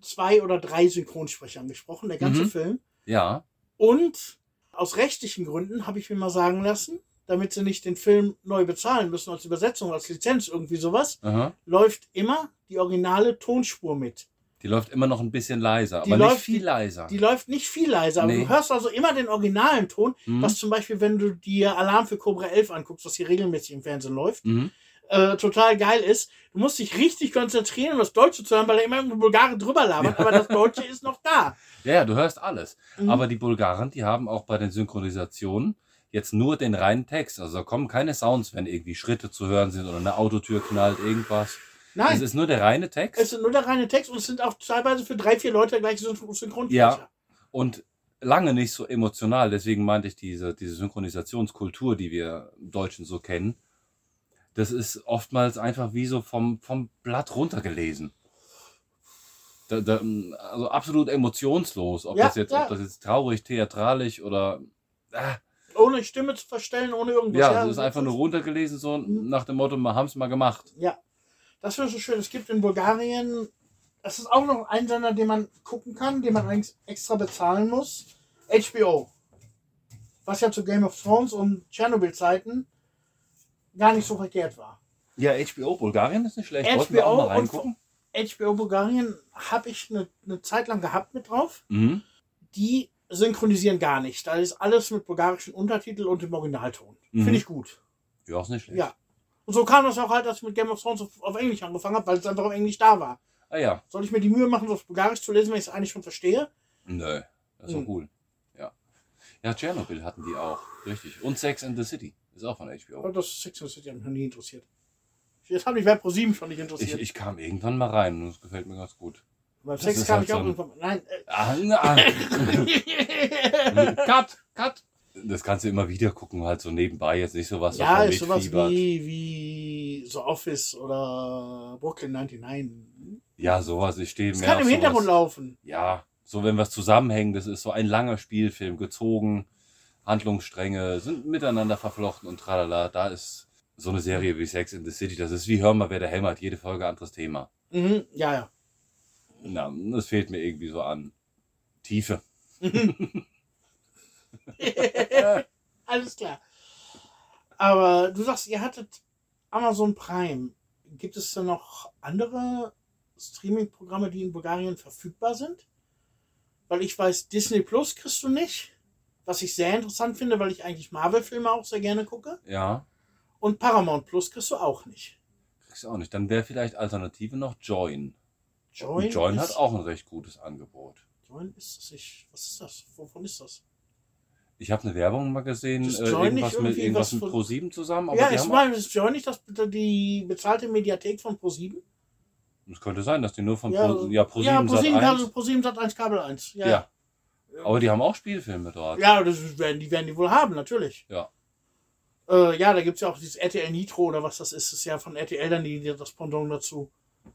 zwei oder drei Synchronsprechern gesprochen, der ganze Mhm. Film. ja, Und aus rechtlichen Gründen habe ich mir mal sagen lassen, damit sie nicht den Film neu bezahlen müssen als Übersetzung, als Lizenz, irgendwie sowas, aha. läuft immer die originale Tonspur mit. Die läuft immer noch ein bisschen leiser, Die aber nicht läuft- viel leiser. Die läuft nicht viel leiser, aber Nee. du hörst also immer den originalen Ton, Mhm. was zum Beispiel, wenn du dir Alarm für Cobra 11 anguckst, was hier regelmäßig im Fernsehen läuft, Mhm. äh, total geil ist. Du musst dich richtig konzentrieren, um das Deutsche zu hören, weil er immer irgendwo Bulgare drüber labert, aber das Deutsche ist noch da. Ja, ja, du hörst alles. Mhm. Aber die Bulgaren, die haben auch bei den Synchronisationen jetzt nur den reinen Text. Also da kommen keine Sounds, wenn irgendwie Schritte zu hören sind oder eine Autotür knallt, irgendwas. Nein, Es ist nur der reine Text. es ist nur der reine Text und es sind auch teilweise für drei, vier Leute gleich Syn- Synchronsprecher. Ja. und lange nicht so emotional. Deswegen meinte ich diese, diese Synchronisationskultur, die wir Deutschen so kennen, das ist oftmals einfach wie so vom, vom Blatt runtergelesen. Da, da, also absolut emotionslos, ob, Ja, das jetzt, ja. ob das jetzt traurig, theatralisch oder. Ah, Ohne Stimme zu verstellen, ohne irgendwas. ja, es ist einfach nur runtergelesen, so Mhm. nach dem Motto, wir haben es mal gemacht. Ja, das wäre so schön. Es gibt in Bulgarien, das ist auch noch ein Sender, den man gucken kann, den man allerdings extra bezahlen muss. HBO. Was ja zu Game of Thrones und Tschernobyl-Zeiten gar nicht so verkehrt war. Ja, HBO Bulgarien ist nicht schlecht. HBO reingucken? HBO Bulgarien habe ich eine, eine Zeit lang gehabt mit drauf. Mhm. Die synchronisieren gar nicht. Da ist alles mit bulgarischen Untertiteln und im Originalton. Mhm. Finde ich gut. Ja, ist nicht schlecht. Ja. Und so kam das auch halt, dass ich mit Game of Thrones auf, auf Englisch angefangen habe, weil es einfach auf Englisch da war. Ah ja, Soll ich mir die Mühe machen, das auf Bulgarisch zu lesen, wenn ich es eigentlich schon verstehe? nö, das ist doch Mhm. cool. Ja. Ja, Tschernobyl hatten die auch. Richtig. Und Sex and the City. Ist auch von HBO. Aber das Sex and the City hat mich noch nie interessiert. Jetzt hat mich bei ProSieben schon nicht Ich, interessiert. ich kam irgendwann mal rein und das gefällt mir ganz gut. Beim Sex kam halt ich auch so irgendwann. Nein. Ah, na, cut, cut. Das kannst du immer wieder gucken, halt so nebenbei, jetzt nicht sowas, ja, was ist sowas mitfiebert. wie, wie The Office oder Brooklyn 99. Ja, sowas, ich stehe mehr kann im Hintergrund sowas. laufen. Ja, so wenn was zusammenhängt, das ist so ein langer Spielfilm, gezogen, Handlungsstränge sind miteinander verflochten und tralala. Da ist so eine Serie wie Sex in the City, das ist wie Hör mal, wer der hämmert, jede Folge anderes Thema. Mhm, ja, ja. Na, das fehlt mir irgendwie so an Tiefe. Alles klar. Aber du sagst, ihr hattet Amazon Prime. Gibt es da noch andere Streaming-Programme, die in Bulgarien verfügbar sind? Weil ich weiß, Disney Plus kriegst du nicht. Was ich sehr interessant finde, weil ich eigentlich Marvel-Filme auch sehr gerne gucke. Ja, Und Paramount Plus kriegst du auch nicht. kriegst du auch nicht. Dann wäre vielleicht Alternative noch Join. Join, Join hat auch ein recht gutes Angebot. Join ist das nicht. Was ist das? Wovon ist das? Ich habe eine Werbung mal gesehen, äh, irgendwas, mit, irgendwas was mit von- Pro7 zusammen. Aber ja, haben mal, ist Join nicht das, die bezahlte Mediathek von Pro7? Es könnte sein, dass die nur von Ja, Pro, ja, Pro7 ja, Sat ProSieben 1. Kabel, ProSieben Sat 1 Kabel 1. Ja, Ja. Aber die haben auch Spielfilme dort. Ja, das werden, die werden die wohl haben, natürlich. Ja. Äh, ja, da gibt es ja auch dieses RTL Nitro oder was das ist. Das ist ja von RTL dann die, das Pendant dazu.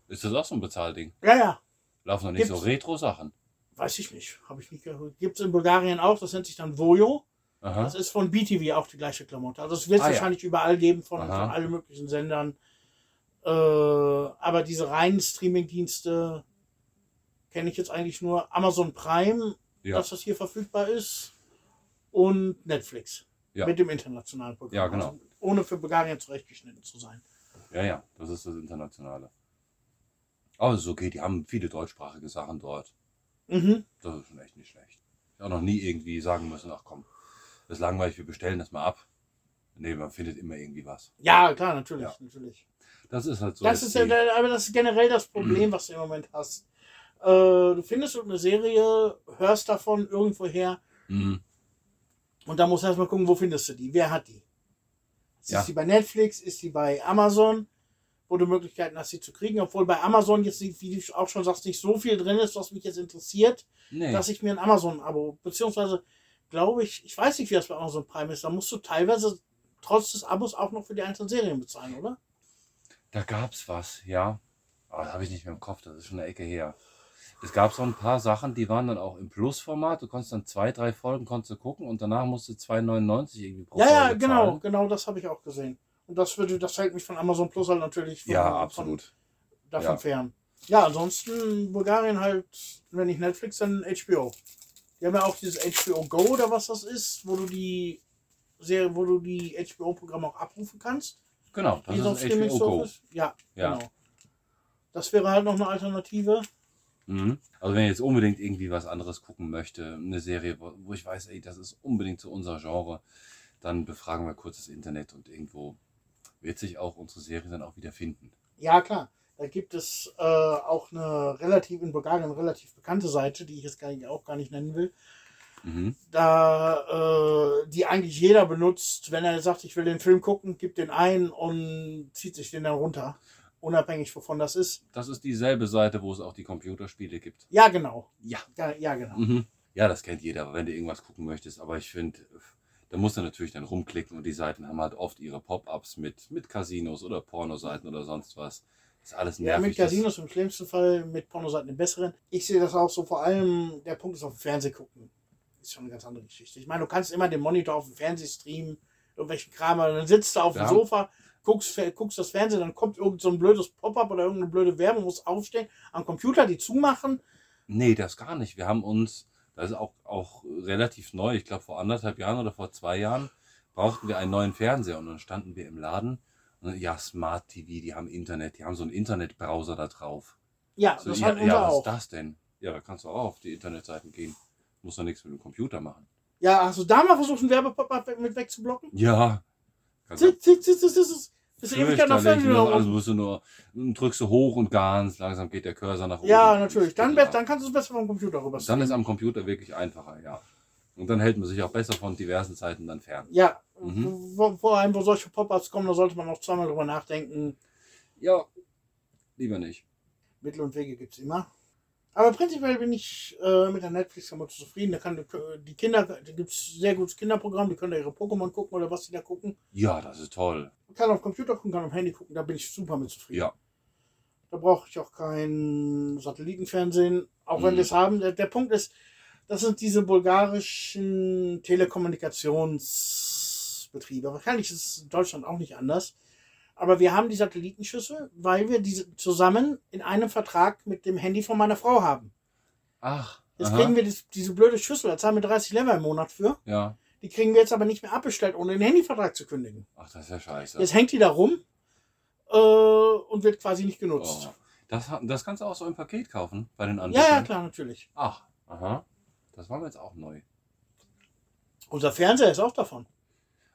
Ist das auch so ein Bezahlding? Ja, ja. Laufen noch nicht Gibt's. so Retro-Sachen. Weiß ich nicht. Habe ich nicht gehört. Gibt es in Bulgarien auch. Das nennt sich dann Vojo. Aha. Das ist von BTV auch die gleiche Klamotte. Also es wird es Ah, ja. wahrscheinlich überall geben von, von allen möglichen Sendern. Äh, aber diese reinen Streaming-Dienste kenne ich jetzt eigentlich nur Amazon Prime, Ja. dass das hier verfügbar ist, und Netflix. Ja. Mit dem internationalen Programm. Ja, genau. Also ohne für Bulgarien zurechtgeschnitten zu sein. ja, ja, das ist das Internationale. Aber es ist okay, die haben viele deutschsprachige Sachen dort. Mhm. Das ist schon echt nicht schlecht. Ich habe auch noch nie irgendwie sagen müssen, ach komm, das ist langweilig, wir bestellen das mal ab. Nee, man findet immer irgendwie was. Ja, klar, natürlich, Ja. natürlich. Das ist halt so. das ist ja, aber das ist generell das Problem, was du im Moment hast. Äh, du findest irgendeine Serie, hörst davon irgendwoher Mhm. und dann musst du erstmal gucken, wo findest du die? Wer hat die? Ist Ja. die bei Netflix? Ist die bei Amazon? Wo du Möglichkeiten hast, sie zu kriegen. Obwohl bei Amazon jetzt, wie du auch schon sagst, nicht so viel drin ist, was mich jetzt interessiert, Nee. dass ich mir ein Amazon-Abo, beziehungsweise glaube ich, ich weiß nicht, wie das bei Amazon Prime ist, da musst du teilweise trotz des Abos auch noch für die einzelnen Serien bezahlen, oder? Da gab's was, ja. Aber das habe ich nicht mehr im Kopf, das ist schon eine Ecke her. Es gab so ein paar Sachen, die waren dann auch im Plus-Format. Du konntest dann zwei, drei Folgen konntest du gucken und danach musst du 2,99 irgendwie pro Ja, ja, Folge genau, zahlen. genau, das habe ich auch gesehen. Und das würde, das hält mich von Amazon Plus halt natürlich von, Ja, von, absolut. davon Ja. fern. Ja, ansonsten Bulgarien halt, wenn nicht Netflix, dann HBO. Die haben ja auch dieses HBO Go oder was das ist, wo du die Serie, wo du die HBO-Programme auch abrufen kannst. Genau, das so ist HBO Go. Ja, Ja. genau. Das wäre halt noch eine Alternative. Mhm. Also wenn ich jetzt unbedingt irgendwie was anderes gucken möchte, eine Serie, wo, wo ich weiß, ey, das ist unbedingt zu unser Genre, dann befragen wir kurz das Internet und irgendwo wird sich auch unsere Serie dann auch wieder finden. Ja, klar. Da gibt es äh, auch eine relativ in Bulgarien relativ bekannte Seite, die ich jetzt gar nicht, auch gar nicht nennen will. Mhm. da äh, die eigentlich jeder benutzt, wenn er sagt, ich will den Film gucken, gibt den ein und zieht sich den dann runter, unabhängig wovon das ist. Das ist dieselbe Seite, wo es auch die Computerspiele gibt. Ja, genau. Ja. Ja, ja genau. Mhm. Ja, das kennt jeder, wenn du irgendwas gucken möchtest. Aber ich finde, Da musst du natürlich dann rumklicken und die Seiten haben halt oft ihre Pop-ups mit, mit Casinos oder Pornoseiten oder sonst was. Das ist alles Ja, nervig. mit Casinos im schlimmsten Fall, mit Pornoseiten im besseren. Ich sehe das auch so, vor allem der Punkt ist auf dem Fernseh gucken. Ist schon eine ganz andere Geschichte. Ich meine, du kannst immer den Monitor auf dem Fernseh streamen, irgendwelchen Kram, aber dann sitzt du auf dem Ja. Sofa, guckst, guckst das Fernsehen, dann kommt irgend so ein blödes Pop-up oder irgendeine blöde Werbung, musst aufstehen, am Computer die zumachen. Nee, das gar nicht. Wir haben uns, das ist auch, auch relativ neu, ich glaube vor anderthalb Jahren oder vor zwei Jahren, brauchten wir einen neuen Fernseher und dann standen wir im Laden und dann, ja, Smart TV, die haben Internet, die haben so einen Internetbrowser da drauf. Ja, So, das ja, ja, was auch. ist das denn? Ja, da kannst du auch auf die Internetseiten gehen. Muss doch nichts mit dem Computer machen. Ja, hast du da mal versucht, einen Werbepop-up mit wegzublocken? Ja. Zit, zit, zit, zit, zit, Bist du ewig nach fürchterlich, Fernsehen ne? Also musst du nur, drückst du hoch und ganz langsam geht der Cursor nach oben. Ja, natürlich. Dann, Ekelhaft. be- dann kannst du es besser vom Computer rüber Dann ist am Computer wirklich einfacher, ja. Und dann hält man sich auch besser von diversen Seiten dann fern. Ja, Mhm. wo, vor allem, wo solche Pop-ups kommen, da sollte man auch zweimal drüber nachdenken. Ja, lieber nicht. Mittel und Wege gibt es immer. Aber prinzipiell bin ich äh, mit der Netflix-Kamera zufrieden. Da kann die Kinder, da gibt es sehr gutes Kinderprogramm, die können da ihre Pokémon gucken oder was die da gucken. Ja, das ist toll. Man kann auf Computer gucken, kann auf Handy gucken, da bin ich super mit zufrieden. Ja. Da brauche ich auch kein Satellitenfernsehen, auch wenn Mhm. wir es haben. Der, der Punkt ist, das sind diese bulgarischen Telekommunikationsbetriebe. Wahrscheinlich ist es in Deutschland auch nicht anders. Aber wir haben die Satellitenschüssel, weil wir diese zusammen in einem Vertrag mit dem Handy von meiner Frau haben. Ach, Jetzt aha. kriegen wir das, diese blöde Schüssel, da zahlen wir 30 Lever im Monat für. Ja. Die kriegen wir jetzt aber nicht mehr abbestellt, ohne den Handyvertrag zu kündigen. Ach, das ist ja scheiße. Jetzt hängt die da rum äh, und wird quasi nicht genutzt. Oh. Das, das kannst du auch so im Paket kaufen bei den ja, Anbietern. ja, klar, natürlich. Ach, aha. Das war mir jetzt auch neu. Unser Fernseher ist auch davon.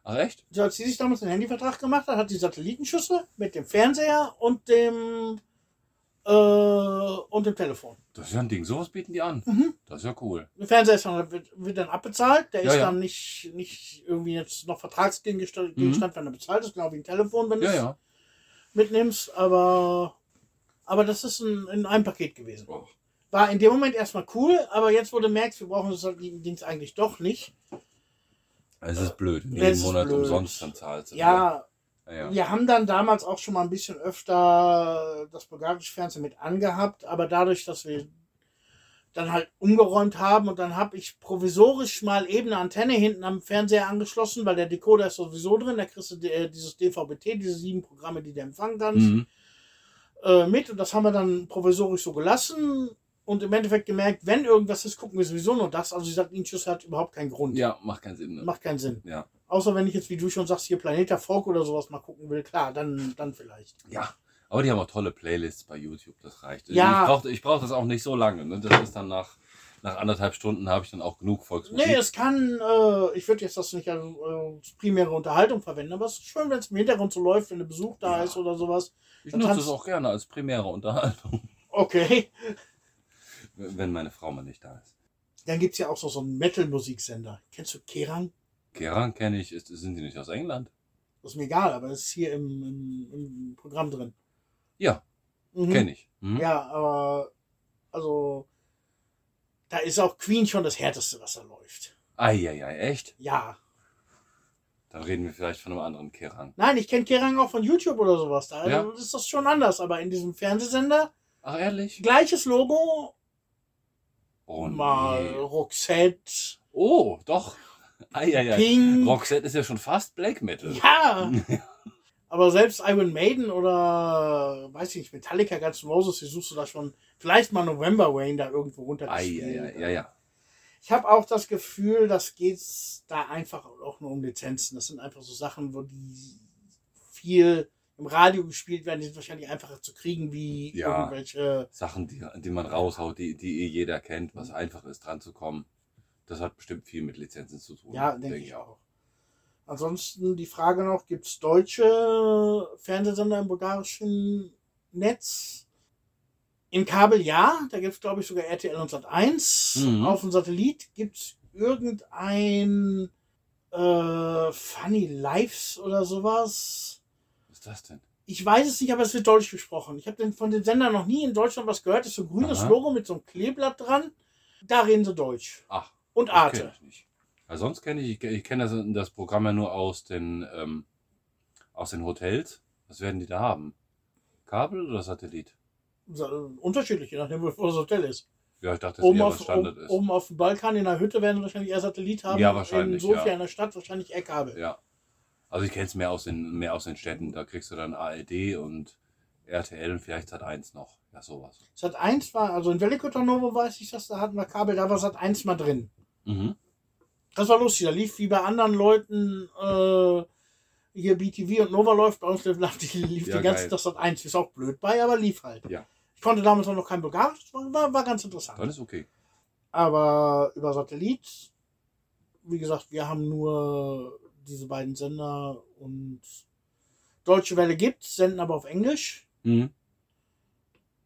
Ach, echt? So, Als sie sich damals den Handyvertrag gemacht hat, hat die Satellitenschüssel mit dem Fernseher und dem äh, und dem Telefon. Das ist ja ein Ding. Sowas bieten die an. Mhm. Das ist ja cool. Der Fernseher ist dann, wird, wird dann abbezahlt. Der Ja, ist ja. dann nicht, nicht irgendwie jetzt noch Vertragsgegenstand, Mhm. Wenn er bezahlt ist, genau wie ein Telefon, wenn du Ja, es ja. mitnimmst. Aber, aber das ist in, in einem Paket gewesen. Oh. War in dem Moment erstmal cool, aber jetzt, wo du merkst, wir brauchen das Dings eigentlich doch nicht. Es ist blöd. Es Jeden Monat blöd. umsonst dann zahlst. Ja, ja, ja. Wir haben dann damals auch schon mal ein bisschen öfter das bulgarische Fernsehen mit angehabt, aber dadurch, dass wir dann halt umgeräumt haben und dann habe ich provisorisch mal eben eine Antenne hinten am Fernseher angeschlossen, weil der Decoder ist sowieso drin, da kriegst du äh, dieses DVB-T, diese sieben Programme, die du empfangen kannst, Mhm. äh, mit und das haben wir dann provisorisch so gelassen und im Endeffekt gemerkt, wenn irgendwas ist, gucken wir sowieso nur das, also die Satellitenschüssel hat überhaupt keinen Grund. ja, macht keinen Sinn. Ne? Macht keinen Sinn. Ja. Außer wenn ich jetzt, wie du schon sagst, hier Planeta Folk oder sowas mal gucken will, klar, dann, dann vielleicht. Ja, aber die haben auch tolle Playlists bei YouTube, das reicht. Ja. Ich brauche ich brauch das auch nicht so lange. Ne? Das ist dann nach, nach anderthalb Stunden habe ich dann auch genug Volksmusik. Nee, es kann, äh, ich würde jetzt das nicht als, als primäre Unterhaltung verwenden, aber es ist schön, wenn es im Hintergrund so läuft, wenn ein Besuch da Ja. ist oder sowas. ich nutze es auch gerne als primäre Unterhaltung, Okay. Wenn meine Frau mal nicht da ist. Dann gibt es ja auch so, so einen Metal-Musiksender. Kennst du Kerang? Keran kenne ich, ist, sind die nicht aus England? Das ist mir egal, aber das ist hier im, im, im Programm drin. Ja, Mhm. kenne ich. Hm? Ja, aber also da ist auch Queen schon das härteste, was da läuft. Eieiei, echt? Ja. Dann reden wir vielleicht von einem anderen Keran. Nein, ich kenne Kerang auch von YouTube oder sowas. Da Ja. ist das schon anders, aber in diesem Fernsehsender Ach, ehrlich? gleiches Logo, Oh, mal nee. Roxette, Oh, doch. Eieiei. Pink. Roxette ist ja schon fast Black Metal. Ja. Aber selbst Iron Maiden oder, weiß ich nicht, Metallica, Guns N' Roses, die suchst du da schon, vielleicht mal November Rain da irgendwo runtergespielt. Eieiei, ja, ja. Ich habe auch das Gefühl, das geht da einfach auch nur um Lizenzen. Das sind einfach so Sachen, wo die viel im Radio gespielt werden, die sind wahrscheinlich einfacher zu kriegen wie Ja. irgendwelche. Sachen, die, die man raushaut, die, die eh jeder kennt, was einfach ist, dran zu kommen. Das hat bestimmt viel mit Lizenzen zu tun. Ja, denke ich auch. Ansonsten die Frage noch, gibt es deutsche Fernsehsender im bulgarischen Netz? Im Kabel ja, da gibt es glaube ich sogar RTL und Sat1. Mhm. Auf dem Satellit gibt es irgendein äh, Funny Lives oder sowas. Ist das denn? Ich weiß es nicht, aber es wird deutsch gesprochen. Ich habe von den Sendern noch nie in Deutschland was gehört. Das ist so ein grünes Aha. Logo mit so einem Kleeblatt dran. Da reden sie Deutsch. Ach, Und Arte. Ja, sonst kenne ich, ich, kenne das, das Programm ja nur aus den, ähm, aus den Hotels. Was werden die da haben? Kabel oder Satellit? Unterschiedlich, je nachdem, wo das Hotel ist. Ja, ich dachte, das Oben eher auf, Standard oben, ist. oben auf dem Balkan in der Hütte werden sie wahrscheinlich eher Satellit haben. Ja, wahrscheinlich, In Sofia ja. in der Stadt wahrscheinlich eher Kabel. Ja. Also ich kenne es mehr aus den mehr aus den Städten. Da kriegst du dann ARD und RTL und vielleicht Sat 1 noch. Ja, sowas. Sat 1 war, also in Velikotanovo weiß ich, dass da hatten wir Kabel, da war Sat 1 mal drin. Mhm. Das war lustig, da lief wie bei anderen Leuten äh, hier BTV und Nova läuft, bei uns lief, lief Ja, die ganze geil. Tag Sat 1, ist auch blöd bei, aber lief halt. Ja. Ich konnte damals auch noch kein Bulgarisch, war, war, war ganz interessant. Dann ist okay. Aber über Satellit, wie gesagt, wir haben nur diese beiden Sender und Deutsche Welle gibt, senden aber auf Englisch. Mhm.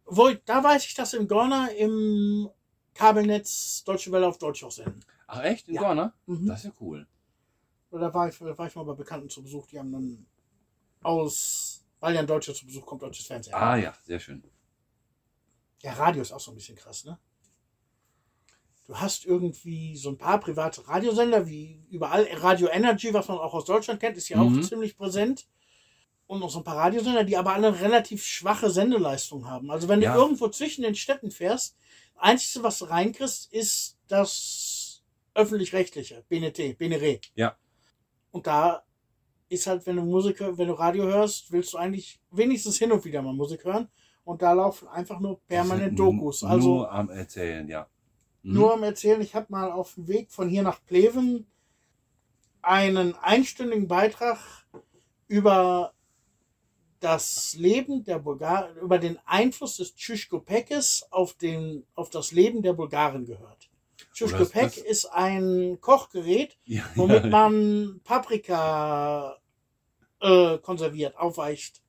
Wo da weiß ich, dass im Gorner im Kabelnetz Deutsche Welle auf Deutsch auch senden. Ach echt? In Ja. Gorner? Mhm. Das ist ja cool. Da war, ich, da war ich mal bei Bekannten zu Besuch, die haben dann aus, weil ja ein Deutscher zu Besuch kommt, deutsches Fernsehen. Ah ja, sehr schön. Ja, Radio ist auch so ein bisschen krass, ne? Du hast irgendwie so ein paar private Radiosender, wie überall Radio Energy, was man auch aus Deutschland kennt, ist ja Mhm. auch ziemlich präsent. Und noch so ein paar Radiosender, die aber alle relativ schwache Sendeleistung haben. Also wenn Ja. du irgendwo zwischen den Städten fährst, Einzige, was du reinkriegst, ist das öffentlich-rechtliche, BNT, BNR. Ja. Und da ist halt, wenn du Musik, wenn du Radio hörst, willst du eigentlich wenigstens hin und wieder mal Musik hören. Und da laufen einfach nur permanent Dokus. Also Nur am Erzählen, ja. Mhm. nur am Erzählen, ich habe mal auf dem Weg von hier nach Pleven einen einstündigen Beitrag über das Leben der Bulgaren, über den Einfluss des Tschüschkopekes auf, den, auf das Leben der Bulgaren gehört. Tschüschkopek das- ist ein Kochgerät, ja, womit ja. man Paprika äh, konserviert, aufweicht.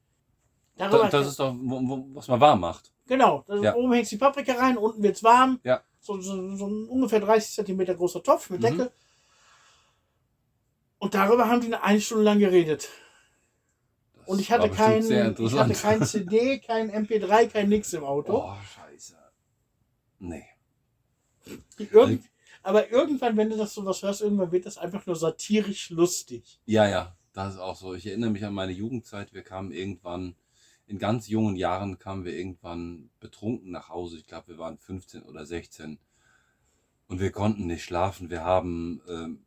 Darüber Das, das ist doch, was man warm macht. Genau, Ja. oben hängst die Paprika rein, unten wird's warm. Ja. So, so, so ein ungefähr 30 Zentimeter großer Topf mit Mhm. Deckel. Und darüber haben die eine, eine Stunde lang geredet. Das Und ich hatte, kein, ich hatte kein CD, kein MP3, kein nix im Auto. Oh, scheiße. Nee. Irgend, aber irgendwann, wenn du das sowas hörst, irgendwann wird das einfach nur satirisch lustig. Ja, ja, das ist auch so. Ich erinnere mich an meine Jugendzeit. Wir kamen irgendwann, in ganz jungen Jahren kamen wir irgendwann betrunken nach Hause. Ich glaube, wir waren 15 oder 16. Und wir konnten nicht schlafen. Wir haben ähm,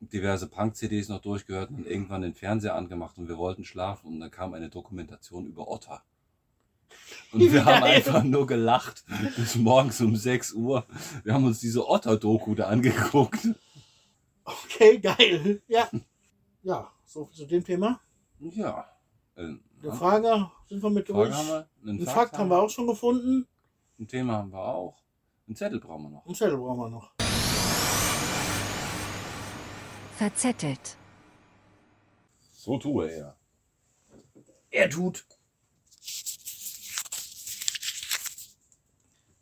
diverse Punk-CDs noch durchgehört und irgendwann den Fernseher angemacht und wir wollten schlafen. Und dann kam eine Dokumentation über Otter. Und wir haben einfach nur gelacht bis morgens um 6 Uhr. Wir haben uns diese Otter-Doku da angeguckt. Okay, geil. Ja. Ja, so viel zu dem Thema. Ja. Äh, Eine Frage, sind wir mit Frage durch? haben wir. Einen Einen Fakt haben wir auch schon gefunden. Ein Thema haben wir auch. Einen Zettel brauchen wir noch. Einen Zettel brauchen wir noch. Verzettelt. So tue er. Er tut.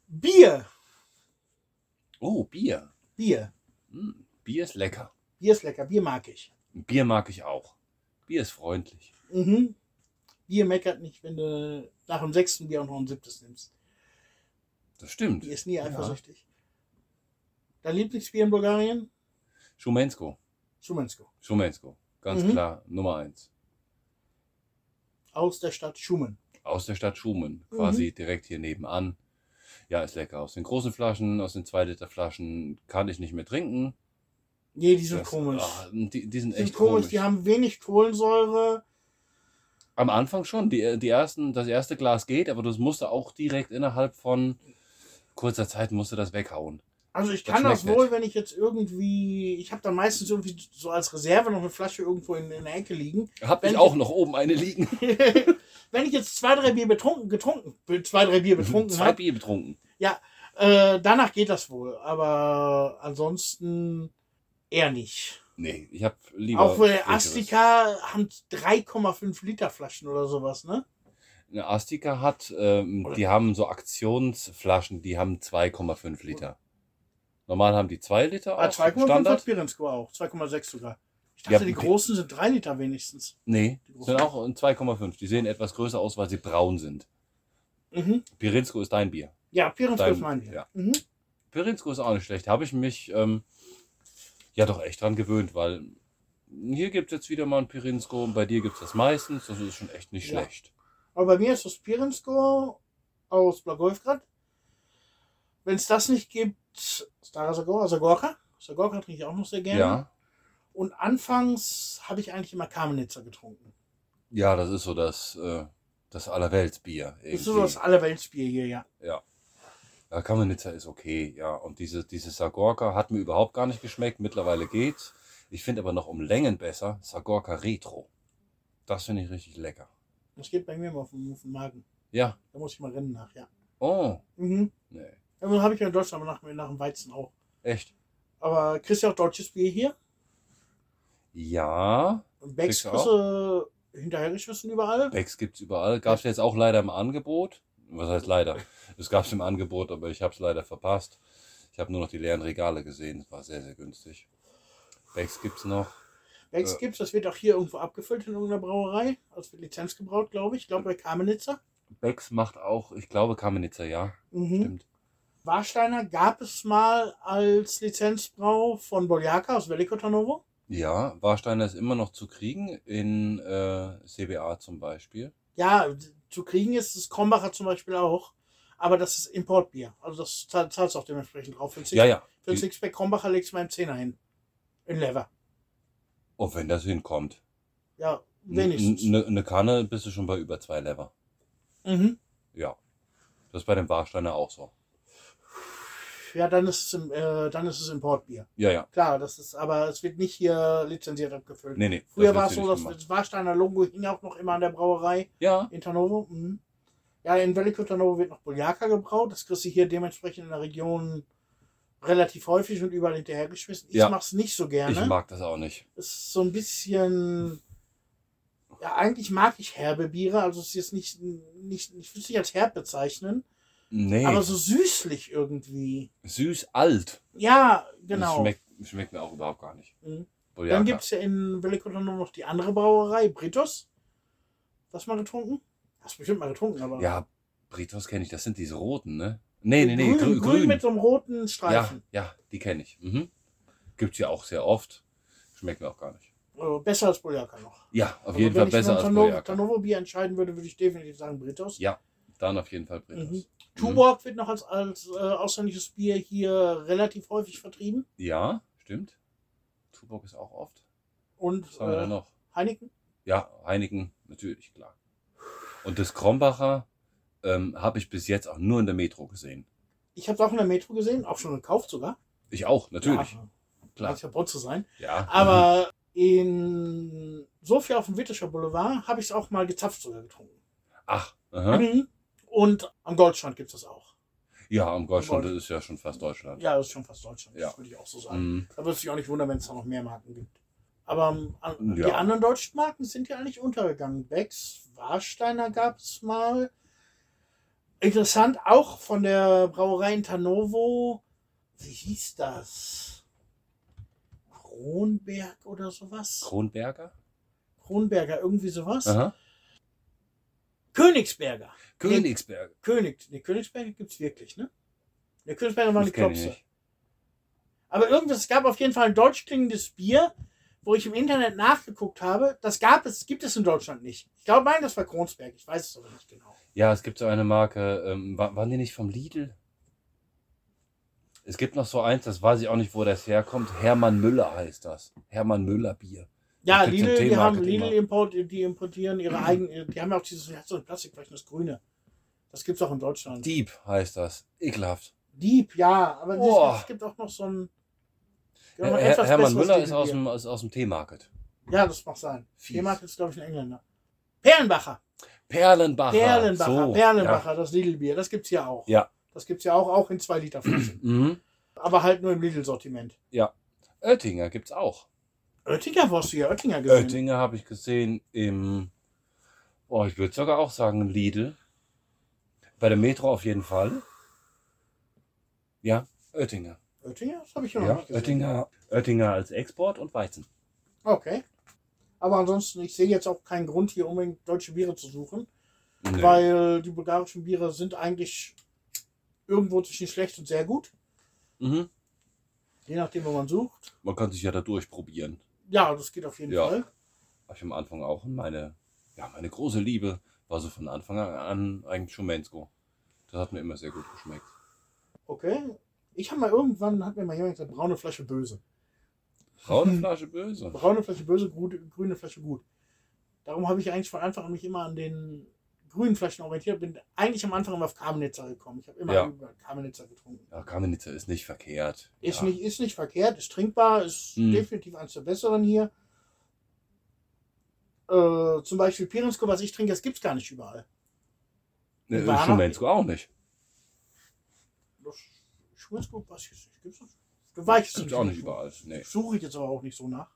Bier. Oh, Bier. Bier. Hm, Bier ist lecker. Bier ist lecker. Bier mag ich. Bier mag ich auch. Bier ist freundlich. Mhm. Bier meckert nicht, wenn du nach dem sechsten Bier auch noch ein siebtes nimmst. Das stimmt. Bier ist nie Ja. eifersüchtig. Dein Lieblingsbier in Bulgarien? Schumensko. Schumensko. Schumensko. Ganz Mhm. klar. Nummer eins. Aus der Stadt Schumen. Aus der Stadt Schumen. Mhm. Quasi direkt hier nebenan. Ja, ist lecker. Aus den großen Flaschen, aus den 2 Liter Flaschen kann ich nicht mehr trinken. Nee, die sind Das- komisch. ah, die, die sind die echt sind komisch. komisch. Die haben wenig Kohlensäure. Am Anfang schon. Die, die ersten, das erste Glas geht, aber das musste auch direkt innerhalb von kurzer Zeit musste das weghauen. Also ich Das kann das schmeckt wohl, nicht. wenn ich jetzt irgendwie, ich habe da meistens irgendwie so als Reserve noch eine Flasche irgendwo in, in der Ecke liegen. Hab Wenn ich ich- auch noch oben eine liegen. wenn ich jetzt zwei, drei Bier betrunken, getrunken, zwei, drei Bier betrunken Zwei habe, Bier betrunken. äh, danach geht das wohl. Aber ansonsten eher nicht. Nee, ich habe lieber. Auch für frisches. Astika haben 3,5 Liter Flaschen oder sowas, ne? Eine Astika hat, ähm, die haben so Aktionsflaschen, die haben 2,5 Liter. Normal haben die 2 Liter Ah, auch, 2,5 hat Standard. Pirinsko auch. 2,6 sogar. Ich Ja, dachte, die Pi- großen sind 3 Liter wenigstens. Nee, Die großen. sind auch in 2,5. Die sehen etwas größer aus, weil sie braun sind. Mhm. Pirinsko ist dein Bier. Ja, Pirinsko Dein- ist mein Bier. ja. Mhm. Pirinsko ist auch nicht schlecht. Habe ich mich ähm, Ja, doch echt dran gewöhnt, weil hier gibt es jetzt wieder mal ein Pirinsko und bei dir gibt es das meistens. Das ist schon echt nicht Ja. schlecht. Aber bei mir ist das Pirinsko aus Blagojevgrad. Wenn es das nicht gibt, Stara Zagorka, Zagorka. Zagorka trinke ich auch noch sehr gerne. Ja. Und anfangs habe ich eigentlich immer Kamenitzer getrunken. Ja, das ist so das, äh, das Allerweltsbier. Das ist so das Allerweltsbier hier, ja. Ja. Ja, Kamenitzer ist okay, ja. Und diese, diese Sagorka hat mir überhaupt gar nicht geschmeckt. Mittlerweile geht's. Ich finde aber noch um Längen besser Sagorka Retro. Das finde ich richtig lecker. Das geht bei mir immer auf den, auf den Magen. Ja. Da muss ich mal rennen nach, ja. Oh, Mhm. nee. Ja, habe ich ja in Deutschland aber nach, nach dem Weizen auch. Echt? Aber kriegst du auch deutsches Bier hier? Ja. Und Becks Kriegst du hinterhergeschmissen überall? Becks gibt's überall. Gab's jetzt auch leider im Angebot. Was heißt leider? Es gab's im Angebot, aber ich habe es leider verpasst. Ich habe nur noch die leeren Regale gesehen. Es war sehr, sehr günstig. Becks gibt's noch. Becks äh, gibt's, das wird auch hier irgendwo abgefüllt in irgendeiner Brauerei. Also mit Lizenz gebraut, glaube ich. Ich glaube bei Kamenitzer. Becks macht auch, ich glaube, Kamenitzer, ja. Mhm. Stimmt. Warsteiner gab es mal als Lizenzbrau von Boljaka aus Velikotanovo. Ja, Warsteiner ist immer noch zu kriegen in äh, CBA zum Beispiel. Ja, zu kriegen ist es Krombacher zum Beispiel auch. Aber das ist Importbier. Also das zahl- zahlst du auch dementsprechend drauf. Für ein, Six Ja, ja. für ein Sixpack Krombacher legst du mal einen Zehner hin. In Lever. Oh, wenn das hinkommt. Ja, wenigstens. Eine ne Kanne bist du schon bei über zwei Lever. Mhm. Ja. Das ist bei dem Warsteiner auch so. Ja, dann ist es, im, äh, dann ist es Importbier. Ja, ja. Klar, das ist, aber es wird nicht hier lizenziert abgefüllt. Nee, nee. Früher das war es so, gemacht. das Warsteiner Logo hing auch noch immer an der Brauerei Ja, in Tarnovo. Mhm. Ja, in Veliko Tarnovo wird noch Boljaka gebraut. Das kriegst du hier dementsprechend in der Region relativ häufig und überall hinterhergeschmissen. Ich Ja. mach's nicht so gerne. ich mag das auch nicht. Es ist so ein bisschen. Ja, eigentlich mag ich herbe Biere, also es ist jetzt nicht, nicht ich würde es nicht als herb bezeichnen, Nee, aber so süßlich irgendwie. süß alt. Ja, Das genau. schmeckt, schmeckt mir auch überhaupt gar nicht. Mhm. Dann gibt es ja in Velikotano noch die andere Brauerei, Britos. Hast du mal getrunken? Hast du bestimmt mal getrunken, aber. Ja, Britos kenne ich. Das sind diese roten, ne? Nee, nee, nee. grün, grün. grün, mit so einem roten ja, Streifen. ja, die kenne ich. Mhm. Gibt's ja auch sehr oft. Schmeckt mir auch gar nicht. Äh, besser als Boljaka noch. Ja, auf Aber jeden wenn Fall ich besser als ein Tano- Boljaka. Tanovo Bier entscheiden würde, würde ich definitiv sagen Britos. Ja, dann auf jeden Fall Britos. Mhm. Mhm. Tuborg wird noch als, als äh, ausländisches Bier hier relativ häufig vertrieben. Ja, stimmt. Tuborg ist auch oft. Und Was haben wir äh, noch? Heineken? Ja, Heineken, natürlich, klar. Und das Krombacher ähm, habe ich bis jetzt auch nur in der Metro gesehen. Ich habe es auch in der Metro gesehen, auch schon gekauft sogar. Ich auch, natürlich. Ja, klar. Mag verbot zu sein. Ja. Aber in Sofia auf dem Wittischer Boulevard habe ich es auch mal gezapft sogar getrunken. Ach, aha. Mhm. Und am Goldstrand gibt es das auch. ja, am Goldschland Gold. ist ja schon fast Deutschland. Ja, das ist schon fast Deutschland, Ja. das würde ich auch so sagen. Mhm. Da würde es sich auch nicht wundern, wenn es da noch mehr Marken gibt. Aber ähm, an, die Ja. anderen deutschen Marken sind ja eigentlich untergegangen. Becks, Warsteiner gab es mal. Interessant, auch von der Brauerei in Tanovo. Wie hieß das? Kronberg oder sowas? Kronberger? Kronberger, irgendwie sowas? Aha. Königsberger. Königsberger. König. Ne, Königsberger gibt es wirklich, ne? Der Königsberger war eine Klopse. Aber irgendwas, es gab auf jeden Fall ein deutsch klingendes Bier, wo ich im Internet nachgeguckt habe. Das gab es, gibt es in Deutschland nicht. Ich glaube, nein, das war Kronsberg. Ich weiß es aber nicht genau. Ja, es gibt so eine Marke, ähm, wa- waren die nicht vom Lidl? Es gibt noch so eins, das weiß ich auch nicht, wo das herkommt. Hermann Müller heißt das. Hermann Müller Bier. Ja, Lidl, die haben T-Market Lidl import, die importieren ihre eigenen, die haben ja auch dieses, wie heißt so ein Plastikflächen, das Grüne. Das gibt's auch in Deutschland. Dieb heißt das. Ekelhaft. Dieb, ja, aber Boah. es, gibt auch noch so ein. Her noch ein Her etwas Hermann Müller ist aus dem, ist aus dem T-Market. Ja, das mag sein. Fies. T-Mark ist, glaube ich, ein Engländer. Perlenbacher. Perlenbacher. Perlenbacher, So, Perlenbacher, das Lidl-Bier, das gibt's hier auch. Ja. Das gibt's ja auch, auch in 2 Liter Flaschen. Ja. Mhm. aber halt nur im Lidl-Sortiment. Oettinger gibt's auch. Oettinger, wo hast du ja Oettinger gesehen? Oettinger habe ich gesehen im, oh, ich würde sogar auch sagen Lidl. Bei der Metro auf jeden Fall. Ja, Oettinger. Oettinger? Das habe ich noch Ja, nicht gesehen. Oettinger, Oettinger als Export und Weizen. Okay. Aber ansonsten, ich sehe jetzt auch keinen Grund, hier unbedingt deutsche Biere zu suchen, Nö. weil die bulgarischen Biere sind eigentlich irgendwo zwischen schlecht und sehr gut. Mhm. Je nachdem, wo man sucht. Man kann sich ja da durchprobieren. Ja, das geht auf jeden Ja. Fall. Habe ich am Anfang auch. Und meine, ja, meine große Liebe war so von Anfang an eigentlich Schumensko. Das hat mir immer sehr gut geschmeckt. Okay. Ich habe mal irgendwann, hat mir mal jemand gesagt, braune Flasche böse. Braune Flasche böse. Braune Flasche böse, grüne, grüne Flasche gut. Darum habe ich eigentlich von Anfang an mich immer an den grünen Flaschen orientiert. Bin eigentlich am Anfang immer auf Kamenitzer gekommen. Ich habe immer Ja. über Kamenitzer getrunken. Ja, Kamenitzer ist nicht verkehrt. Ist, ja. nicht, ist nicht verkehrt, ist trinkbar, ist Mhm. definitiv eines der besseren hier. Äh, zum Beispiel Pirinsko, was ich trinke, das gibt es gar nicht überall. Ne, Schumensko auch nicht. Schwurzburg, was jetzt nicht. Gibt's das? Du weißt Gibt's auch nicht überall. Nee. Suche ich jetzt aber auch nicht so nach.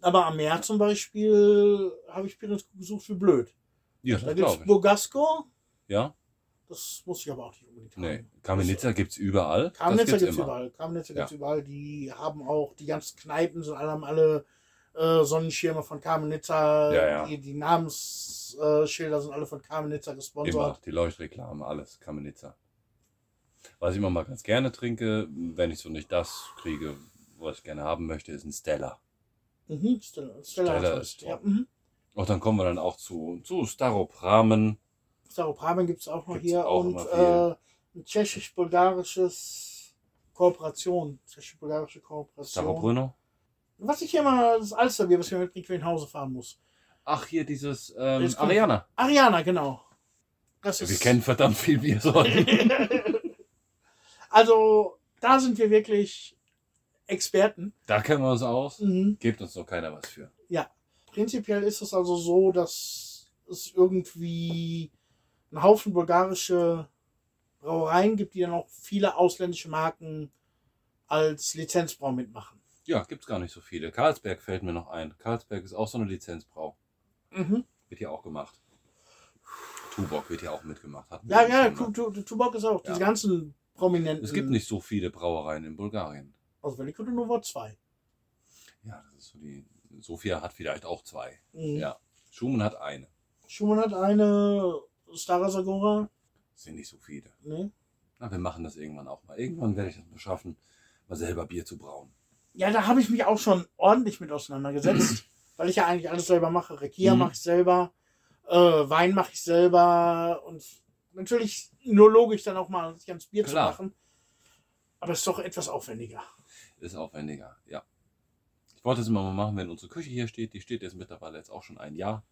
Aber am Meer zum Beispiel habe ich Pirinsko gesucht wie blöd. Ja, Da das gibt es. Bogasco, Ja? das muss ich aber auch nicht unbedingt haben. Nee. Kamenitzer gibt's überall. Kamenitzer gibt es gibt's immer. überall. Kamenitzer Ja. gibt's überall. Die haben auch, die ganzen Kneipen sind alle, haben alle äh, Sonnenschirme von Kamenitzer. Ja, ja. Die, die Namensschilder sind alle von Kamenitzer Immer. gesponsert. Die Leuchtreklame, alles. Kamenitzer. Was ich immer mal ganz gerne trinke, wenn ich so nicht das kriege, was ich gerne haben möchte, ist ein Stella. Mhm. Stella, Stella, Stella ist was. ja, Und dann kommen wir dann auch zu, zu Staropramen. Staropramen gibt es auch noch Gibt's hier. auch und äh, ein tschechisch-bulgarisches Kooperation. Tschechisch-bulgarische Kooperation. Starobrüno. Was ich hier mal, das Alsterbier, was ich wenn ich nach Hause fahren muss. Ach, hier dieses ähm, Ariana. Ariana, genau. Das ist, Wir kennen verdammt viel Biersorten. also, da sind wir wirklich Experten. da kennen wir uns aus. Mhm. Gibt uns noch keiner was für. Prinzipiell ist es also so, dass es irgendwie einen Haufen bulgarische Brauereien gibt, die dann auch viele ausländische Marken als Lizenzbrau mitmachen. Ja, gibt's gar nicht so viele. Karlsberg fällt mir noch ein. Karlsberg ist auch so eine Lizenzbrau. Mhm. Wird hier auch gemacht. Tuborg wird hier auch mitgemacht. Hatten Ja, ja. Tu- Tu- Tuborg ist auch. Ja. Diese ganzen prominenten. Es gibt nicht so viele Brauereien in Bulgarien. Also Veliko Novo 2. Ja, das ist so die. Sofia hat vielleicht auch zwei. Mhm. Ja. Schumann hat eine. Schumann hat eine Stara Sagora. Sind nicht so viele. Ne? Na, wir machen das irgendwann auch mal. Irgendwann werde ich das mal schaffen, mal selber Bier zu brauen. Ja, da habe ich mich auch schon ordentlich mit auseinandergesetzt, weil ich ja eigentlich alles selber mache. Rekia Mhm. mache ich selber, äh, Wein mache ich selber und natürlich nur logisch dann auch mal sich ans Bier Klar. zu machen. Aber es ist doch etwas aufwendiger. Ist aufwendiger, ja. Ich wollte es immer mal machen, wenn unsere Küche hier steht. Die steht jetzt mittlerweile jetzt auch schon ein Jahr.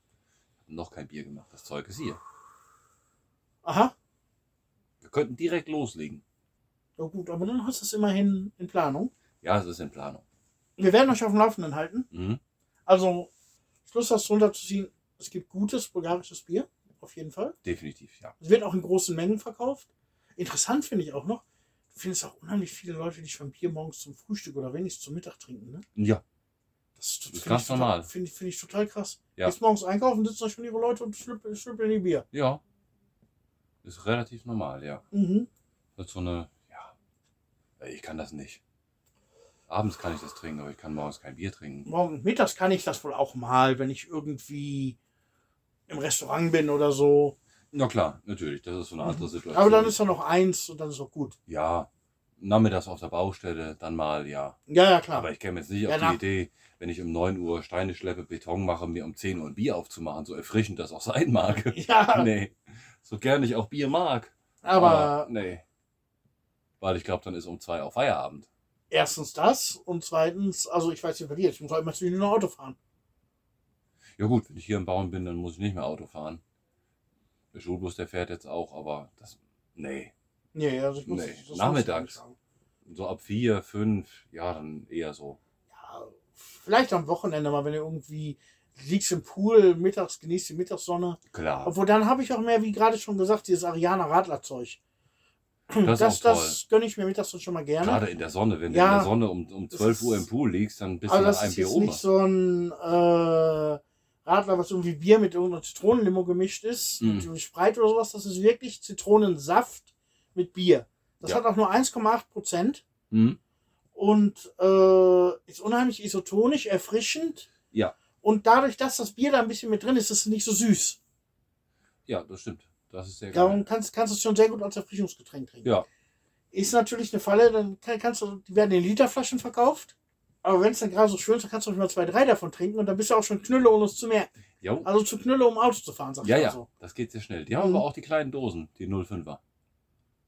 Noch kein Bier gemacht. Das Zeug ist hier. Aha, Wir könnten direkt loslegen. ja gut, aber dann hast du es immerhin in Planung. Ja, es ist in Planung. Wir werden euch auf dem Laufenden halten. Mhm. Also, Schluss hast runterzuziehen, es gibt gutes bulgarisches Bier, auf jeden Fall. Definitiv, ja. Es wird auch in großen Mengen verkauft. Interessant finde ich auch noch, du findest auch unheimlich viele Leute, die schon Bier morgens zum Frühstück oder wenigstens zum Mittag trinken. Ne? Ja, Das ist, Das ist finde ganz total- normal. Finde ich, finde ich total krass. Ja. Jetzt morgens einkaufen, sitzen da schon ihre Leute und schlüppeln, schlüppeln die Bier. ja. Ist relativ normal, ja. Mhm. Das ist so eine, ja. Ich kann das nicht. Abends kann ich das trinken, aber ich kann morgens kein Bier trinken. Morgen mittags kann ich das wohl auch mal, wenn ich irgendwie im Restaurant bin oder so. Na klar, natürlich. Das ist so eine andere Situation. Mhm. Aber dann ist da noch eins und dann ist auch gut. Ja, nachmittags auf der Baustelle, dann mal, ja. Ja, ja, klar. Aber ich käme jetzt nicht Ja, auf na. die Idee, wenn ich um 9 Uhr Steine schleppe, Beton mache, mir um 10 Uhr ein Bier aufzumachen, so erfrischend das auch sein mag. ja, nee. So gern ich auch Bier mag. aber nee. Weil ich glaube, dann ist um 2 auch Feierabend. erstens das und zweitens, also ich weiß nicht dir, ich muss halt immer zu nur Auto fahren. Ja gut, wenn ich hier im Bauen bin, dann muss ich nicht mehr Auto fahren. Der Schulbus, der fährt jetzt auch, aber das, nee. Nee, also ich muss Nee, das muss nachmittags. sagen. So ab 4, 5, ja, dann eher so. Ja, vielleicht am Wochenende mal, wenn du irgendwie liegst im Pool, mittags genießt die Mittagssonne. Klar. Obwohl dann habe ich auch mehr, wie gerade schon gesagt, dieses Ariana Radlerzeug. Das Das, ist das, gönne ich mir mittags dann schon mal gerne. Gerade in der Sonne, wenn Ja. du in der Sonne um, um Das 12 Uhr ist- im Pool liegst, dann bist du nach das einem ist Bier oben. nicht so ein äh, Radler, was irgendwie Bier mit irgendeiner Zitronenlimo gemischt ist, Mm. mit irgendwie Sprite oder sowas. Das ist wirklich Zitronensaft mit Bier. Das Ja. hat auch nur 1,8 Prozent Hm? und äh, ist unheimlich isotonisch, erfrischend. Ja. Und dadurch, dass das Bier da ein bisschen mit drin ist, ist es nicht so süß. Ja, das stimmt. Das ist sehr Darum geil. kannst, kannst du es schon sehr gut als Erfrischungsgetränk trinken. Ja. Ist natürlich eine Falle, dann kann- kannst du, die werden in Literflaschen verkauft. Aber wenn es dann gerade so schön ist, dann kannst du mal zwei, drei davon trinken und dann bist du auch schon Knülle, ohne es zu merken. Jo. Also zu Knülle, um Auto zu fahren, sag ich Ja, mal ja, so. das geht sehr schnell. Die haben Mhm. aber auch die kleinen Dosen, die 05er.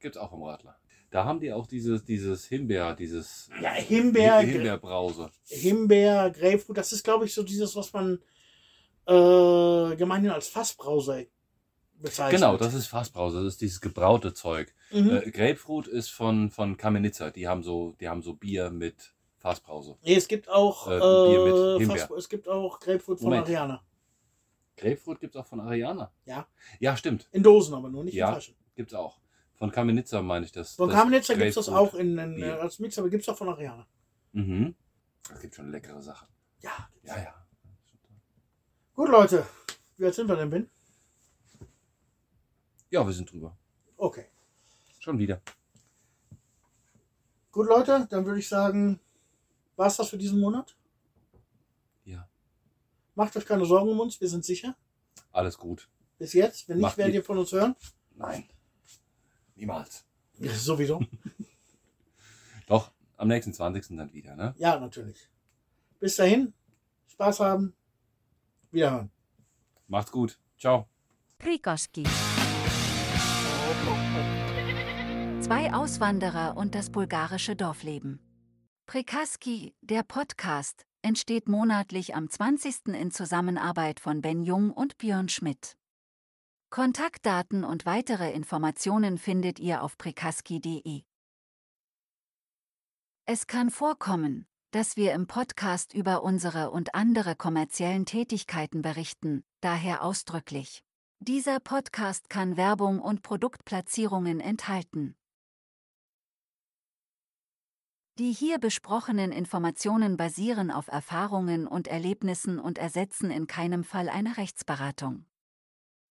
Gibt's auch im Radler. Da haben die auch dieses, dieses Himbeer, dieses Ja, Himbeer, Him- Himbeerbrause. Himbeer, Grapefruit, das ist, glaube ich, so dieses, was man äh, gemeinhin als Fassbrause bezeichnet. Genau, das ist Fassbrause, das ist dieses gebraute Zeug. Mhm. Äh, Grapefruit ist von, von Kamenitzer. Die haben so, die haben so Bier mit Fassbrause. nee, es gibt auch Äh, Bier mit äh, Himbeer. Fass, es gibt auch Grapefruit von Moment. Ariana. Grapefruit gibt's auch von Ariana. Ja. Ja, stimmt. In Dosen aber nur, nicht Ja. in Flaschen. Gibt's auch. Von Kamenitzer meine ich das. Von das Kamenitzer gibt es das auch in, in, als Mix, aber gibt es auch von Ariana. Mhm. Es gibt schon leckere Sachen. Ja. Ja, ja. Gut, Leute. Wie alt sind wir denn, Ben? Ja, wir sind drüber. Okay. Schon wieder. Gut, Leute, dann würde ich sagen, war's das für diesen Monat? Ja. Macht euch keine Sorgen um uns, wir sind sicher. Alles gut. Bis jetzt. Wenn nicht, Macht werdet ihr von uns hören. Nein. Niemals. Ja, sowieso. Doch, am nächsten 20. dann wieder, ne? ja, natürlich. Bis dahin. Spaß haben. Wiederhören. Macht's gut. Ciao. Prikoski. Zwei Auswanderer und das bulgarische Dorfleben. Prikaski, der Podcast, entsteht monatlich am 20. in Zusammenarbeit von Ben Jung und Björn Schmidt. Kontaktdaten und weitere Informationen findet ihr auf prikaski.de. Es kann vorkommen, dass wir im Podcast über unsere und andere kommerziellen Tätigkeiten berichten, daher ausdrücklich. Dieser Podcast kann Werbung und Produktplatzierungen enthalten. Die hier besprochenen Informationen basieren auf Erfahrungen und Erlebnissen und ersetzen in keinem Fall eine Rechtsberatung.